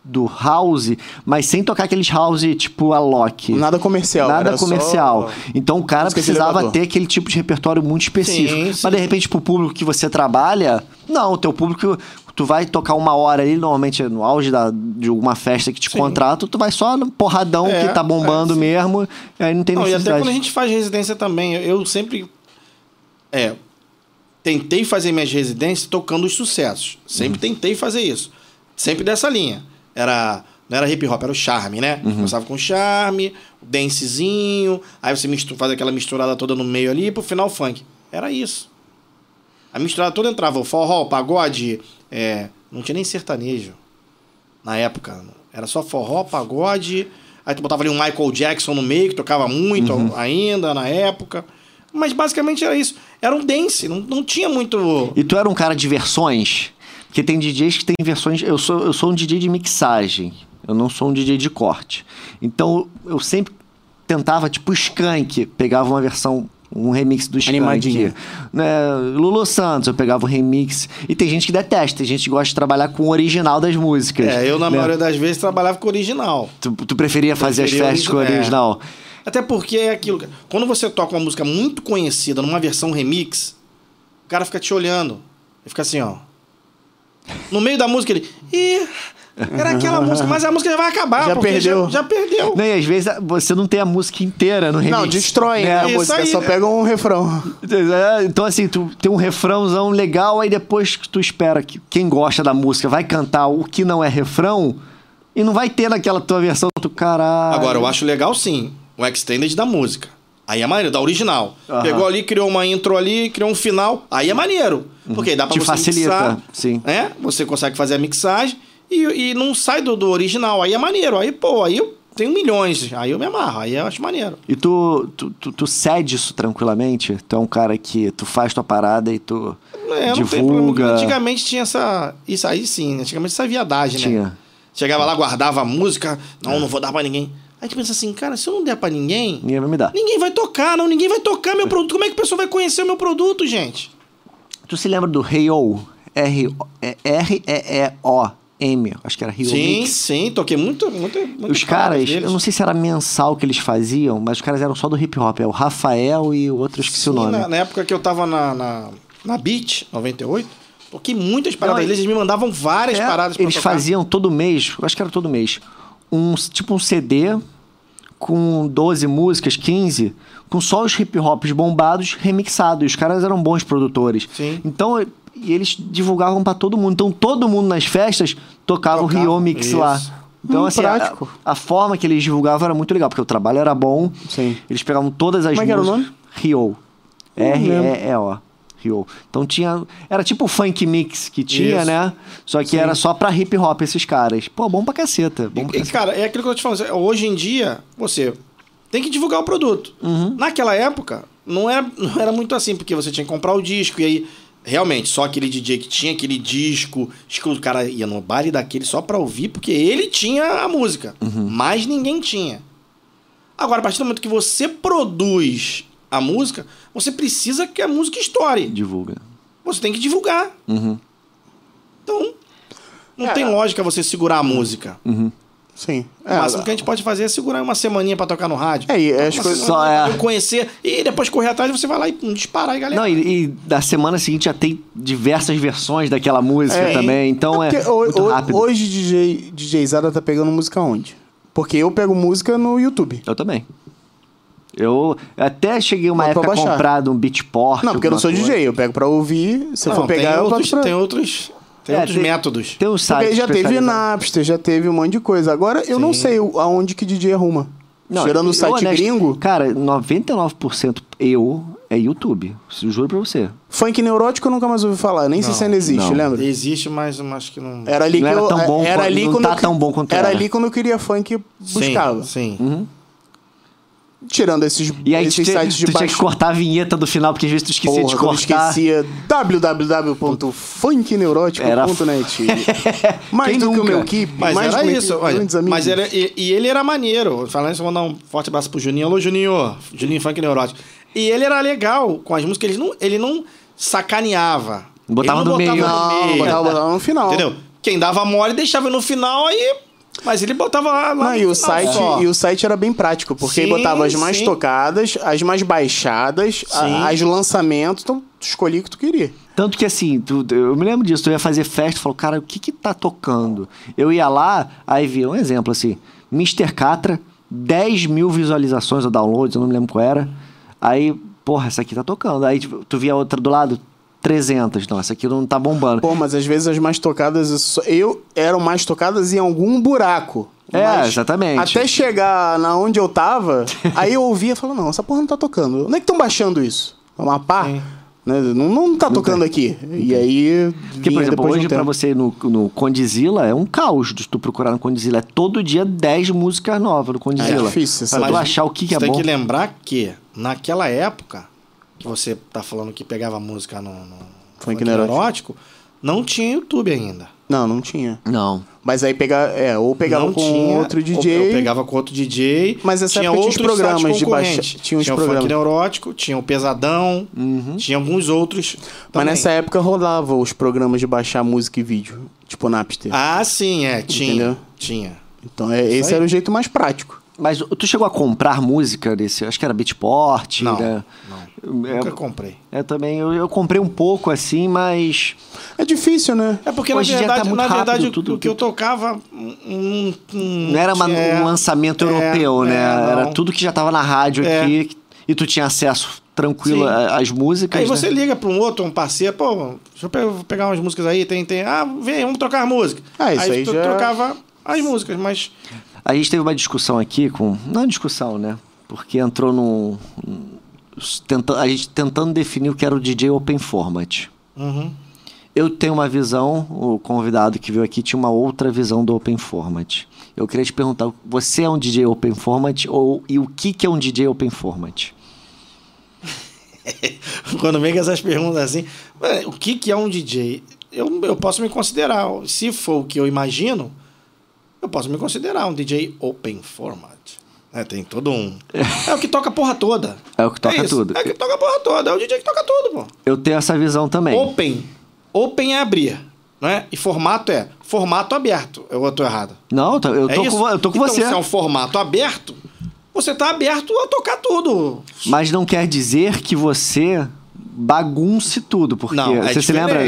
do house, mas sem tocar aqueles house tipo a Loki. Nada comercial. Nada era só- comercial. Então o cara precisava ter aquele tipo de repertório muito específico. Sim, Mas sim. de repente, pro público que você trabalha, não, o teu público, tu vai tocar uma hora ali, normalmente no auge da, de alguma festa que te Sim. contrata, tu vai só no porradão É, que tá bombando é, mesmo, e aí não tem Não, e até necessidade. quando a gente faz residência também, eu, sempre. É. Tentei fazer minhas residências tocando os sucessos. Sempre Uhum. tentei fazer isso. Sempre dessa linha. Era. Não era hip hop, era o charme, né? Uhum. Começava com charme, o dancezinho, aí você mistura, faz aquela misturada toda no meio ali, e pro final funk. Era isso. A misturada toda entrava o forró, o pagode, é, não tinha nem sertanejo na época. Era só forró, pagode. Aí tu botava ali um Michael Jackson no meio, que tocava muito Uhum. ainda na época. Mas basicamente era isso. Era um dance, não, não tinha muito. E tu era um cara de versões? Porque tem DJs que tem versões. Eu sou, eu sou um DJ de mixagem. Eu não sou um DJ de corte. Então eu sempre tentava, tipo, Skank, pegava uma versão. Um remix do Skank. Né? Lulu Santos, eu pegava o remix. E tem gente que detesta, tem gente que gosta de trabalhar com o original das músicas. É, eu na né? maioria das vezes trabalhava com o original. Tu, tu preferia fazer Preferia as festas com o é. original? Até porque é aquilo. Quando você toca uma música muito conhecida numa versão remix, o cara fica te olhando. Ele fica assim, ó. No meio da música ele. Ih, era aquela música, mas a música já vai acabar. Já perdeu. Já, já perdeu. Né, E às vezes você não tem a música inteira no remix. Não, destrói né? a Isso música, aí. só pega um refrão. É, Então, assim, tu tem um refrãozão legal, aí depois que tu espera que quem gosta da música vai cantar o que não é refrão, e não vai ter naquela tua versão do caralho. Agora, eu acho legal sim, o extended da música. Aí é maneiro, da original. Aham. Pegou ali, criou uma intro ali, criou um final. Aí é maneiro. Porque dá pra Te você facilita, mixar. sim. É, você consegue fazer a mixagem e, e não sai do, do original. Aí é maneiro. Aí, pô, aí eu tenho milhões. Aí eu me amarro. Aí eu acho maneiro. E tu, tu, tu, tu cede isso tranquilamente? Tu é um cara que tu faz tua parada e tu É, divulga. Antigamente tinha essa. Isso aí sim, né? antigamente essa viadagem, né? Tinha. Chegava lá, guardava a música. Não, não vou dar pra ninguém. Aí tu pensa assim, cara, se eu não der pra ninguém, Ninguém vai me dar. ninguém vai tocar, não, ninguém vai tocar meu produto. Como é que a pessoa vai conhecer o meu produto, gente? Tu se lembra do Rio? R-E-E-O-M. Acho que era Rio sim, Mix. sim, toquei muito, muito, muito Os caras, eu não sei se era mensal que eles faziam, mas os caras eram só do hip hop. É o Rafael e o outro, esqueci o Sim, nome. Na, na época que eu tava na, na, na Beat, 98, toquei muitas paradas Não, deles, eles me mandavam várias É, paradas pra Eles tocar. faziam todo mês, eu acho que era todo mês, um, tipo um CD com 12 músicas, 15, com só os hip hops bombados remixados. Os caras eram bons produtores. Sim. Então, e eles divulgavam pra todo mundo. Então, todo mundo nas festas tocava, o Tocava, Rio Mix isso. lá. Então, Hum, assim, a, a forma que eles divulgavam era muito legal, porque o trabalho era bom. Sim. Eles pegavam todas as Como é que era o músicas. nome? Rio. R-E-E-O. Então tinha. Era tipo o funk mix que tinha, Isso. né? Só que era só pra hip hop esses caras. Pô, bom pra caceta. Bom pra E, caceta. cara, é aquilo que eu tô te falando. Hoje em dia, você tem que divulgar o produto. Uhum. Naquela época, não era, não era muito assim, porque você tinha que comprar o disco e aí. Realmente, só aquele DJ que tinha aquele disco, o cara ia no baile daquele só pra ouvir, porque ele tinha a música. Uhum. Mas ninguém tinha. Agora, a partir do momento que você produz a música, você precisa que a música estoure. Divulga. Você tem que divulgar. Uhum. Então, não É. tem lógica você segurar a música. Sim. O máximo que a gente pode fazer é segurar uma semaninha pra tocar no rádio. É, e as coisas- Só é- conhecer e depois correr atrás você vai lá e disparar e galera. Não, e, e da semana seguinte já tem diversas versões daquela música É, também. Então é, porque ho- muito ho- rápido. Hoje DJ, DJ Zada tá pegando música onde? Porque eu pego música no YouTube. Eu também. Eu até cheguei uma época de um beatport. Não, porque eu não sou coisa. DJ, eu pego pra ouvir. Se eu Não, for pegar, tem eu outros, pra... tem outros, tem É, outros tem- métodos. Tem um site Porque já teve. Napster, já teve um monte de coisa. Agora eu não Sim. sei o- aonde que DJ arruma. Não, Tirando o site honesto, gringo, Cara, 99% eu é YouTube. Juro pra você. funk neurótico eu nunca mais ouvi falar. Nem Não, se ainda existe, não. lembra? Existe, mas acho que não. Era ali Não que era eu, tão bom era quanto- ali não quando tá eu- tão bom quanto era. era. ali quando eu queria funk buscava. Sim, sim. Tirando esses, E aí esses tu, sites de tu tinha baixo. que cortar a vinheta do final, porque às vezes tu esquecia Porra, de quando eu cortar. esquecia www.funkneurótico.net Mais Quem do que o nunca? meu keep, Mas mais era isso, olha, grandes amigos. mas era, e, e ele era maneiro. Falando isso, eu vou mandar um forte abraço pro Juninho. Alô, Juninho. Juninho Funk Neurótico. E ele era legal com as músicas, ele não, ele não sacaneava. Botava ele não no meio. botava Não, botava, botava no final. Entendeu? Quem dava mole deixava no final aí. Mas ele botava lá. lá Não, e o, site, só. e o site era bem prático, porque Sim, botava as mais sim. tocadas, as mais baixadas, a- as lançamentos, então tu escolhia o que tu queria. Tanto que assim, tu- eu me lembro disso, tu ia fazer festa e falou, cara, o que que tá tocando? Eu ia lá, aí via um exemplo assim, Mr. Catra, 10 mil visualizações ou downloads, eu não me lembro qual era. Aí, porra, essa aqui tá tocando. Aí tipo, tu via outra do lado, 300. Não, essa aqui não tá bombando. Pô, mas às vezes as mais tocadas, eu eram mais tocadas em algum buraco. É, Mas exatamente. Até chegar na onde eu tava, aí eu ouvia e falava, não, essa porra não tá tocando. Onde é que estão baixando isso? Amapá? Sim. Né? Não, não tá tocando aqui. E aí. Porque, por exemplo, depois de um hoje pra você ir no, no Condizila é um caos de tu procurar no Condizila. É todo dia 10 músicas novas no Condizila. É difícil, Pra sabe? tu achar o que, que Você é tem bom. que lembrar que, naquela época, que você tá falando que pegava música no, no Funk neurótico. neurótico, não tinha YouTube ainda. Não, não tinha. Não. Mas aí pegar, é, ou pegava não com tinha, outro ou DJ. Eu pegava com outro DJ. Mas essa tinha tinha outros programas de baixa- tinha os o programas. Funk Neurótico, tinha o Pesadão, tinha alguns outros. Mas também. nessa época rolava os programas de baixar música e vídeo, tipo Napster. Ah, sim, é. Tinha. Entendeu? Tinha. Então é, esse aí. era o jeito mais prático. Mas tu chegou a comprar música desse? Acho que era Beatport, Não, né? É, Nunca comprei. é, também. Eu, eu comprei um pouco assim, mas. É difícil, né? É porque, Hoje em na tá verdade, muito na verdade tudo o que eu tocava. hum, hum, Não era uma- é, um lançamento é, europeu, né? é, era não. tudo que já tava na rádio É. aqui. E tu tinha acesso tranquilo Sim. às músicas. Aí você né? liga pra um outro, um parceiro, pô, deixa eu pegar umas músicas aí, tem, tem. Ah, vem, vamos trocar música. Ah, isso aí tu já- trocava as músicas, mas. A gente teve uma discussão aqui com. Não discussão, né? Porque entrou num. Tenta, a gente tentando definir o que era o DJ Open Format. Uhum. Eu tenho uma visão, o convidado que veio aqui tinha uma outra visão do Open Format. Eu queria te perguntar, você é um DJ Open Format ou, e o que, que é um DJ Open Format? Quando vem com essas perguntas assim, "Ué, o que, que é um DJ? Eu, eu posso me considerar, se for o que eu imagino, eu posso me considerar um DJ open format. É, tem todo um. É o que toca a porra toda. É o que toca isso. tudo. É o que toca a porra toda. É o DJ que toca tudo, pô. Eu tenho essa visão também. Open. Open é abrir. Não é? E formato é formato aberto. Eu tô errado. Não, eu tô, eu É tô isso? com, eu tô com então, você. se é um formato aberto, você tá aberto a tocar tudo. Mas não quer dizer que você bagunce tudo, porque Não, é você se lembra?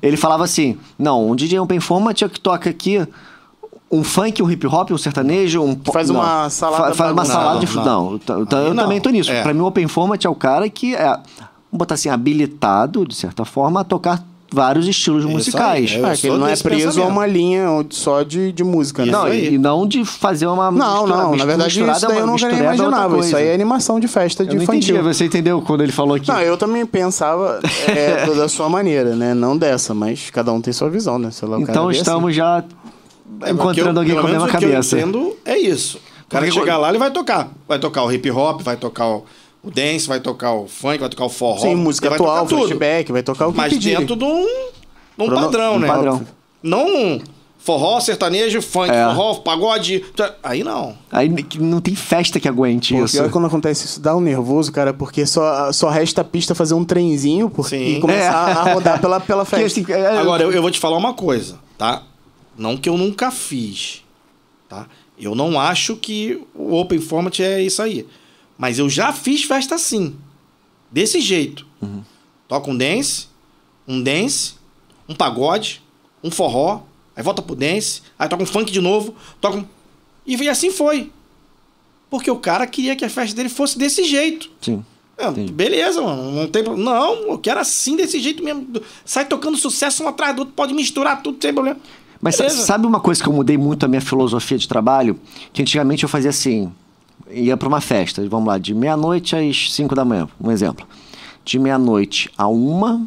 Ele falava assim: não, um DJ Open Format é o que toca aqui um funk, um hip hop, um sertanejo, um po- Faz não. uma salada Fa- faz uma salada de Não, não, não. Então, então eu não. também tô nisso. É. Pra mim o Open Format é o cara que é, vamos botar assim, habilitado de certa forma a tocar vários estilos Isso musicais. aí, Eu É, que ele não é preso a uma linha só de, de música, né? Não, e não de fazer uma Não, mistura- não, na mistura- verdade isso é daí uma- eu nunca nem misturada é imaginava. Isso aí é animação de festa de Eu não infantil. entendi, você entendeu quando ele falou aqui. Não, eu também pensava é, da- sua maneira, né? Não dessa, mas cada um tem sua visão, né? Sei lá, Então estamos já É, encontrando porque alguém eu- com a mesma menos o que cabeça. eu entendo é isso. O cara que Porque chegar lá, ele vai tocar. Vai tocar o hip hop, vai tocar o, o dance, vai tocar o funk, vai tocar o forró. Sim, música vai atual, tocar tudo. flashback, vai tocar o que Mas pedirem. dentro de um, de um Crono- padrão, um né? padrão. Não um forró, sertanejo, funk, É. forró, pagode. Aí não. Aí não tem festa que aguente Pô, isso. pior é quando acontece isso, dá um nervoso, cara, porque só, só resta a pista fazer um trenzinho por, Sim. e começar É. a rodar pela, pela Porque, festa. assim, é- Agora, eu, eu vou te falar uma coisa, tá? Não que eu nunca fiz, tá? Eu não acho que o Open Format é isso aí. Mas eu já fiz festa assim. Desse jeito. Toca um dance, um dance, um pagode, um forró, aí volta pro dance, aí toca um funk de novo, toca um... E assim foi. Porque o cara queria que a festa dele fosse desse jeito. Sim. É, beleza, mano. Não tem problema. Não, eu quero assim, desse jeito mesmo. Sai tocando sucesso um atrás do outro, pode misturar tudo sem problema. Mas Beleza. sabe uma coisa que eu mudei muito a minha filosofia de trabalho? Que antigamente eu fazia assim, ia pra uma festa, vamos lá, de meia-noite às 5 da manhã, um exemplo. De meia-noite a uma,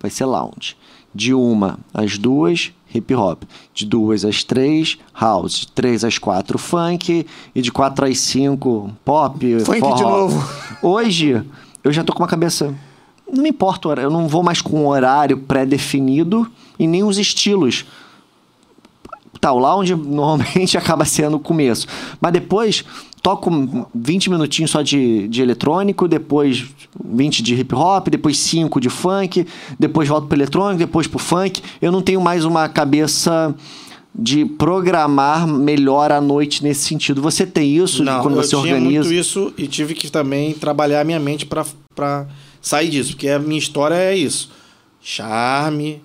vai ser lounge. De uma às duas, hip hop. De duas às três, house. De três às quatro, funk. E de quatro às cinco, pop, Funk forró. de novo. Hoje, eu já tô com uma cabeça. Não me importa, o horário, eu não vou mais com um horário pré-definido e nem os estilos. Tá, o lounge normalmente acaba sendo o começo. Mas depois toco 20 minutinhos só de, de eletrônico, depois 20 de hip hop, depois 5 de funk, depois volto pro eletrônico, depois pro funk. Eu não tenho mais uma cabeça de programar melhor a noite nesse sentido. Você tem isso Não, quando eu você tinha organiza? muito isso e tive que também trabalhar a minha mente pra sair disso. Porque a minha história é isso. Charme,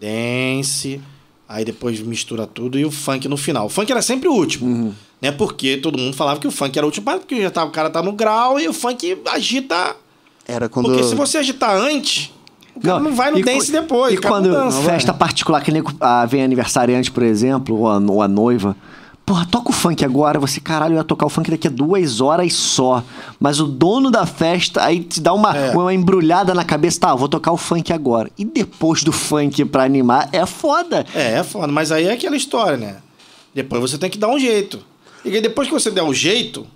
dance, aí depois mistura tudo e o funk no final. O funk era sempre o último. Uhum. Né? Porque todo mundo falava que o funk era o último, porque já tá, o cara tá no grau e o funk agita Era quando. Porque se você agitar antes, o cara não, vai no e dance depois. E quando não dança. festa particular, que nem vem aniversariante, por exemplo, ou a, ou a noiva. Porra, toca o funk agora. Você, caralho, eu ia tocar o funk daqui a duas horas só. Mas o dono da festa aí te dá uma, É. uma embrulhada na cabeça. Tá, eu vou tocar o funk agora. E depois do funk pra animar, é foda. É, é foda. Mas aí é aquela história, né? Depois você tem que dar um jeito. E aí depois que você der um jeito,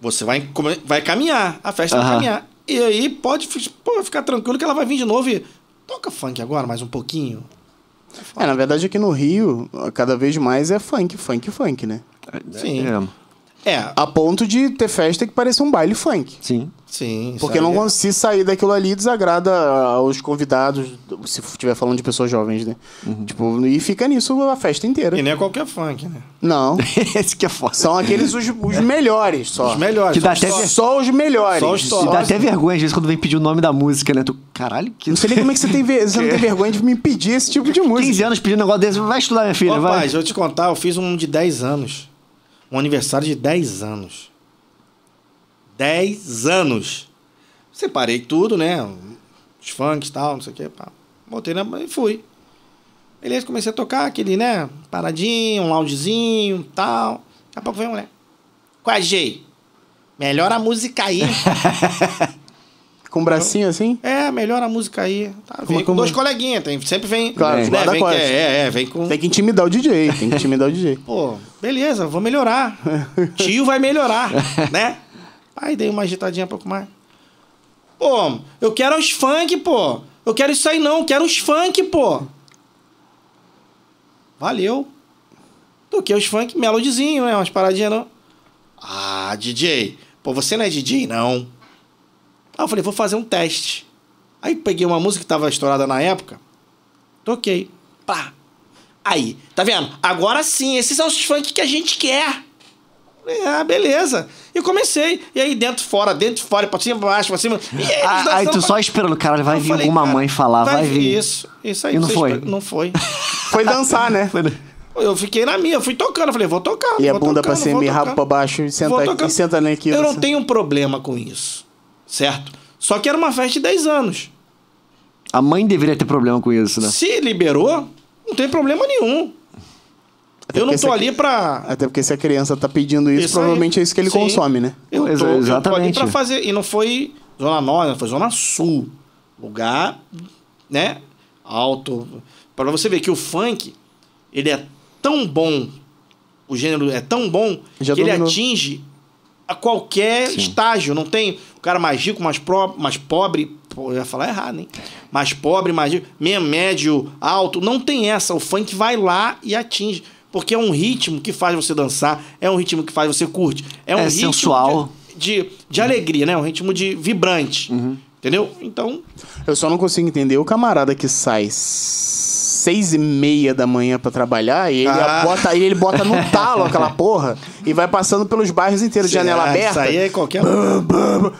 você vai, vai caminhar. A festa vai Aham. caminhar. E aí pode pô, ficar tranquilo que ela vai vir de novo e toca funk agora, mais um pouquinho. É, na verdade aqui no Rio, cada vez mais é funk, funk, funk, né? Sim. É, É, A ponto de ter festa que parece um baile funk. sim. sim. Porque não consigo sair daquilo ali desagrada aos convidados, se estiver falando de pessoas jovens, né? Tipo, e fica nisso a festa inteira. E nem é qualquer funk, né? Não. Esse que é foda. São aqueles os, os melhores só. Os melhores. Que dá só- até só- ver- Só os melhores. Só os top. Dá até vergonha, às vezes, quando vem pedir o nome da música, né? Tu, caralho, que... Não sei nem como é que você, tem, ve- você não tem vergonha de me pedir esse tipo de música. 15 anos pedindo um negócio desse. Vai estudar, minha filha, Ô, vai. Rapaz, eu te contar, eu fiz um de 10 anos. Um aniversário de 10 anos. 10 anos. Separei tudo, né? Os funks e tal, não sei o. Pá. Botei na... e fui. Beleza, comecei a tocar aquele, né? Paradinho, um loungezinho tal. Daqui a pouco veio a mulher. Qual G? Melhora a música aí. Com o bracinho assim? é, melhora a música aí. Tá, vem com dois coleguinhas. Tem, sempre vem... Claro, né? vem, costas. é, é, vem com... Tem que intimidar o DJ, tem que intimidar o DJ. Pô, beleza, vou melhorar. Tio vai melhorar, né? Aí dei uma agitadinha um pouco mais. Pô, eu quero os funk, pô. Eu quero isso aí não, eu quero os funk, pô. Valeu. Toquei os funk, melodizinho, né? Umas paradinhas não. Ah, DJ, pô, você não é DJ, não. Aí eu falei, vou fazer um teste. Aí peguei uma música que tava estourada na época, toquei. Pá. Aí, tá vendo? Agora sim, esses são os funk que a gente quer. Falei, Ah, beleza. E comecei. E aí, dentro, fora, dentro, fora, pra cima, pra baixo, pra cima. E eles Ah, aí tu pra- só esperando, cara, vai Eu vir falei, alguma cara, mãe falar, vai, vir. Isso, isso aí. E não foi? Não foi. Foi dançar, né? Eu fiquei na minha, eu fui tocando. Eu falei, vou tocar. E a vou bunda pra tocando, cima vou e rabo pra baixo e senta, e senta naquilo. Eu não tenho um problema com isso, certo? Só que era uma festa de 10 anos. A mãe deveria ter problema com isso, né? Se liberou, não tem problema nenhum. Até eu não porque tô se a- ali pra. Até porque se a criança tá pedindo isso, Isso aí. provavelmente é isso que ele Sim. consome, né? Eu tô, eu tô ali exatamente. pra fazer. E não foi Zona Norte, foi Zona Sul. Lugar, né? Alto. Pra você ver que o funk, ele é tão bom, o gênero é tão bom, Já que ele dominou. atinge a qualquer estágio. Não tem o cara mais rico, mais, pro, mais pobre. Pô, eu ia falar errado, hein? Mais pobre, mais rico, meio médio, alto. Não tem essa. O funk vai lá e atinge. Porque é um ritmo que faz você dançar, é um ritmo que faz você curte. É um É ritmo sensual. De, de, de alegria, né? Um ritmo de vibrante. Uhum. Entendeu? Então, Eu só não consigo entender o camarada que sai seis e meia da manhã pra trabalhar e ele, Ah. bota, e ele bota no talo aquela porra e vai passando pelos bairros inteiros, janela ah, aberta. Isso aí é qualquer. O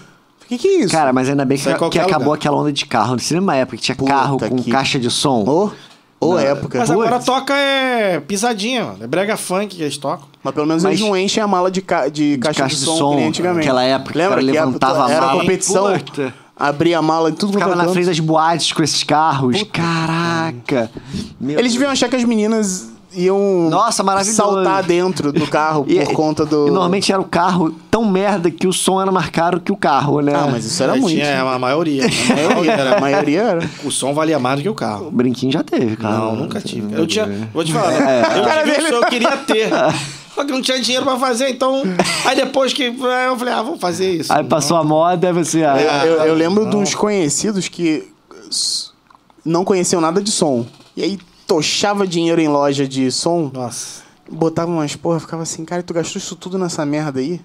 que, que é isso? Cara, mas ainda bem que, é que acabou aquela onda de carro. Lembra uma época que tinha Puta carro com que- caixa de som? Ô Não, época. Mas Mas, agora toca é pisadinha, mano. É brega funk que eles tocam. pelo menos Mas- eles não enchem a mala de, ca... de, caixa, caixa de de som, som, que nem antigamente. aquela época Lembra que a- levantava a era mala. competição, Puta. Abria a mala em tudo quanto Ficava é na frente das boates com esses carros. Caraca. Meu Eles deviam achar que as meninas iam Nossa, maravilhoso. saltar dentro do carro E- por conta do... E normalmente era o carro tão merda que o som era mais caro que o carro, né? Ah, mas isso era É, muito. Tinha a maioria. A maioria era. A maioria era. O som valia mais do que o carro. O brinquinho já teve, cara. Não, nunca tive. Eu tinha. Vou te falar. É. Eu, Cara eu queria ter. Só que não tinha dinheiro pra fazer, então. Aí depois que. aí Eu falei, ah, vamos fazer isso. Aí passou a moda, você... ah, Eu, eu- eu lembro não. de uns conhecidos que não conheciam nada de som. E aí tochava dinheiro em loja de som, Nossa. botava umas porra, ficava assim, cara, tu gastou isso tudo nessa merda aí?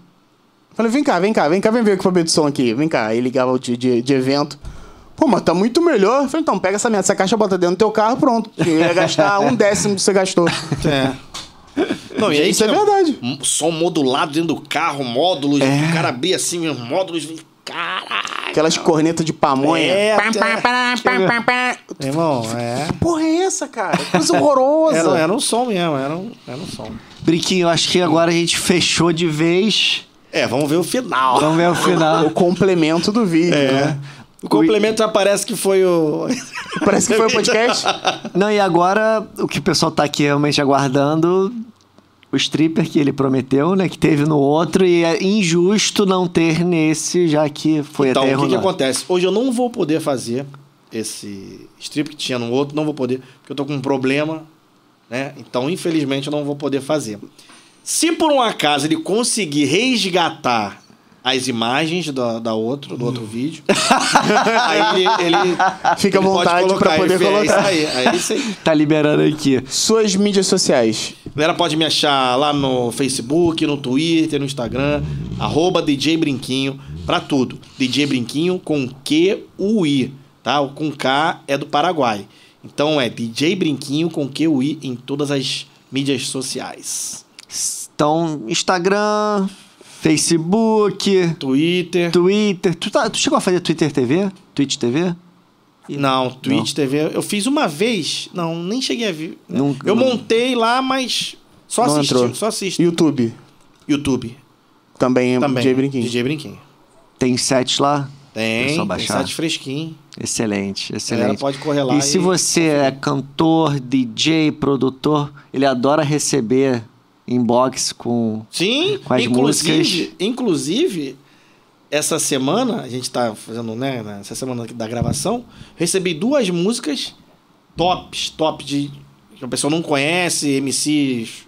Falei, vem cá, vem cá, vem cá, vem ver o equipamento de som aqui, vem cá. Aí ligava de, de, de evento. Pô, mas tá muito melhor. Falei, então, pega essa merda, essa caixa, bota dentro do teu carro, pronto. Eu ia gastar um décimo que você gastou. É. Não, e aí Isso é verdade. som modulado dentro do carro, módulos. É. O cara abria assim, os módulos. Caraca. Aquelas cornetas de pamonha. É, Pam, pam, pam, pam, pam, pam. Irmão, é. Que porra é essa, cara? Coisa horrorosa. Era, era um som mesmo, era um, era um som. Brinquinho, eu acho que agora a gente fechou de vez. É, vamos ver o final. Vamos ver o final. O complemento do vídeo, né? O complemento já parece que foi o. Parece que foi o podcast. Não, e agora o que o pessoal tá aqui realmente aguardando, o stripper que ele prometeu, né? Que teve no outro, e é injusto não ter nesse, já que foi então, até o erro que, que acontece? Hoje eu não vou poder fazer esse strip que tinha no outro, não vou poder, porque eu tô com um problema, né? Então, infelizmente, eu não vou poder fazer. Se por um acaso ele conseguir resgatar as imagens da, da outro, do outro vídeo, aí ele, ele Fica à vontade colocar, pra poder é isso colocar. aí, é isso aí. Tá liberando aqui. Suas mídias sociais. A galera pode me achar lá no Facebook, no Twitter, no Instagram, arroba DJ Brinquinho, pra tudo. DJ Brinquinho com Q-U-I, tá? O com K é do Paraguai. Então é DJ Brinquinho com Q-U-I em todas as mídias sociais. Então, Instagram, Facebook, Twitter. Twitter. Tu, tá- tu chegou a fazer Twitter TV? Twitch TV? Não, Twitch TV. Eu fiz uma vez. Não, nem cheguei a ver. Nunca- eu montei lá, mas só Não assisti. Só assisti. YouTube. YouTube. Também, Também. DJ Brinquinho. DJ Brinquinho. Tem sete lá? Tem, Pessoal tem site fresquinho. Excelente, A galera excelente. pode correr lá E se você é cantor, DJ, produtor, ele adora receber inbox com. Sim, com as inclusive, músicas. inclusive, essa semana, a gente tá fazendo, né, essa semana da gravação, recebi duas músicas tops, top de que a pessoa não conhece, MCs,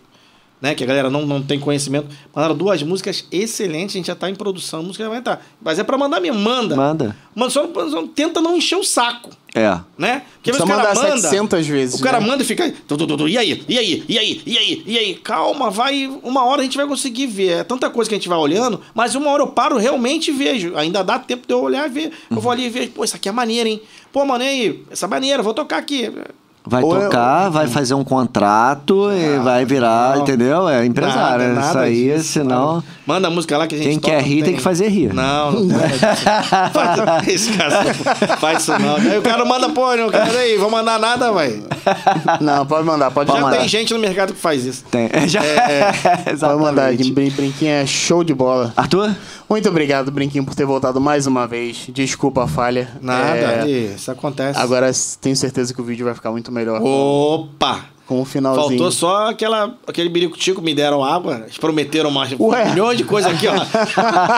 né, que a galera não, não tem conhecimento. Mandaram duas músicas excelentes, a gente já tá em produção, a música já vai entrar. Mas é pra mandar mesmo, manda. Manda. Mano, só, só tenta não encher o saco. É. Né? Porque cara mandar manda. 700 vezes, O cara né? manda e fica. tu, tu, tu, E aí? E aí? E aí? E aí? E aí? Calma, vai. Uma hora a gente vai conseguir ver. É tanta coisa que a gente vai olhando, mas uma hora eu paro realmente e vejo. Ainda dá tempo de eu olhar e ver. Eu vou ali e vejo. Pô, isso aqui é maneiro, hein? Pô, mano, e aí? Essa é maneira, vou tocar aqui. Vai Ou é- tocar, vai fazer um contrato e vai virar, não. entendeu? É empresário. Nada, Isso nada aí, disso, senão. Manda a música lá que a gente Quem toca, quer não rir tem que fazer rir. Não, não faz, faz, esse cara não faz isso não. Aí o cara manda, pô, não quero aí, vou mandar nada, vai. Não, pode mandar, pode Já mandar. tem gente no mercado que faz isso. Tem. Já... Pode mandar, Exatamente. Brin- Brinquinho é show de bola. Arthur? Muito obrigado, Brinquinho, por ter voltado mais uma vez. Desculpa a falha. Nada, É, isso acontece. Agora tenho certeza que o vídeo vai ficar muito melhor. Opa! Com o finalzinho. Faltou só aquela, aquele birico-tico, me deram água, eles prometeram mais um Ué? milhão de coisas aqui, ó.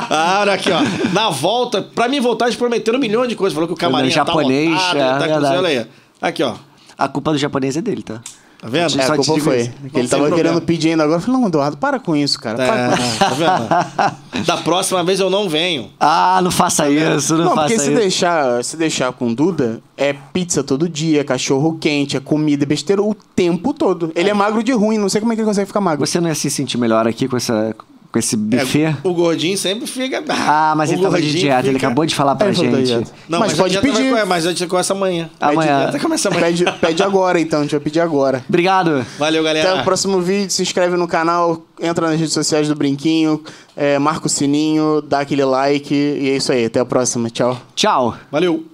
ah, aqui, ó. Na volta, pra mim voltar, eles prometeram um milhão de coisas. Falou que o camarim japonês, tá é tá verdade. olha aí. Aqui, ó. A culpa do japonês é dele, tá? Tá vendo? É, a culpa foi. Que ele tava problema. querendo pedir ainda agora. Eu falei, não, Eduardo, para com isso, cara. Para É, com isso. tá vendo? Da próxima vez eu não venho. Ah, não faça isso, não, Não, faça porque se isso. deixar, se deixar com Duda, é pizza todo dia, cachorro quente, é comida, é besteira o tempo todo. Ele é magro de ruim, não sei como é que ele consegue ficar magro. Você não ia se sentir melhor aqui com, essa, com esse buffet? É, o gordinho sempre fica. Ah, mas O ele tava de dieta, ele fica- acabou de falar pra É, ele gente. Não, mas, mas, pode pedir. Vai, mas a gente começa amanhã. Amanhã. Começa amanhã. Pede, pede agora, então. A gente vai pedir agora. Obrigado. Valeu, galera. Até o próximo vídeo. Se inscreve no canal, entra nas redes sociais do Brinquinho, é, marca o sininho, dá aquele like. E é isso aí. Até a próxima. Tchau. Tchau. Valeu.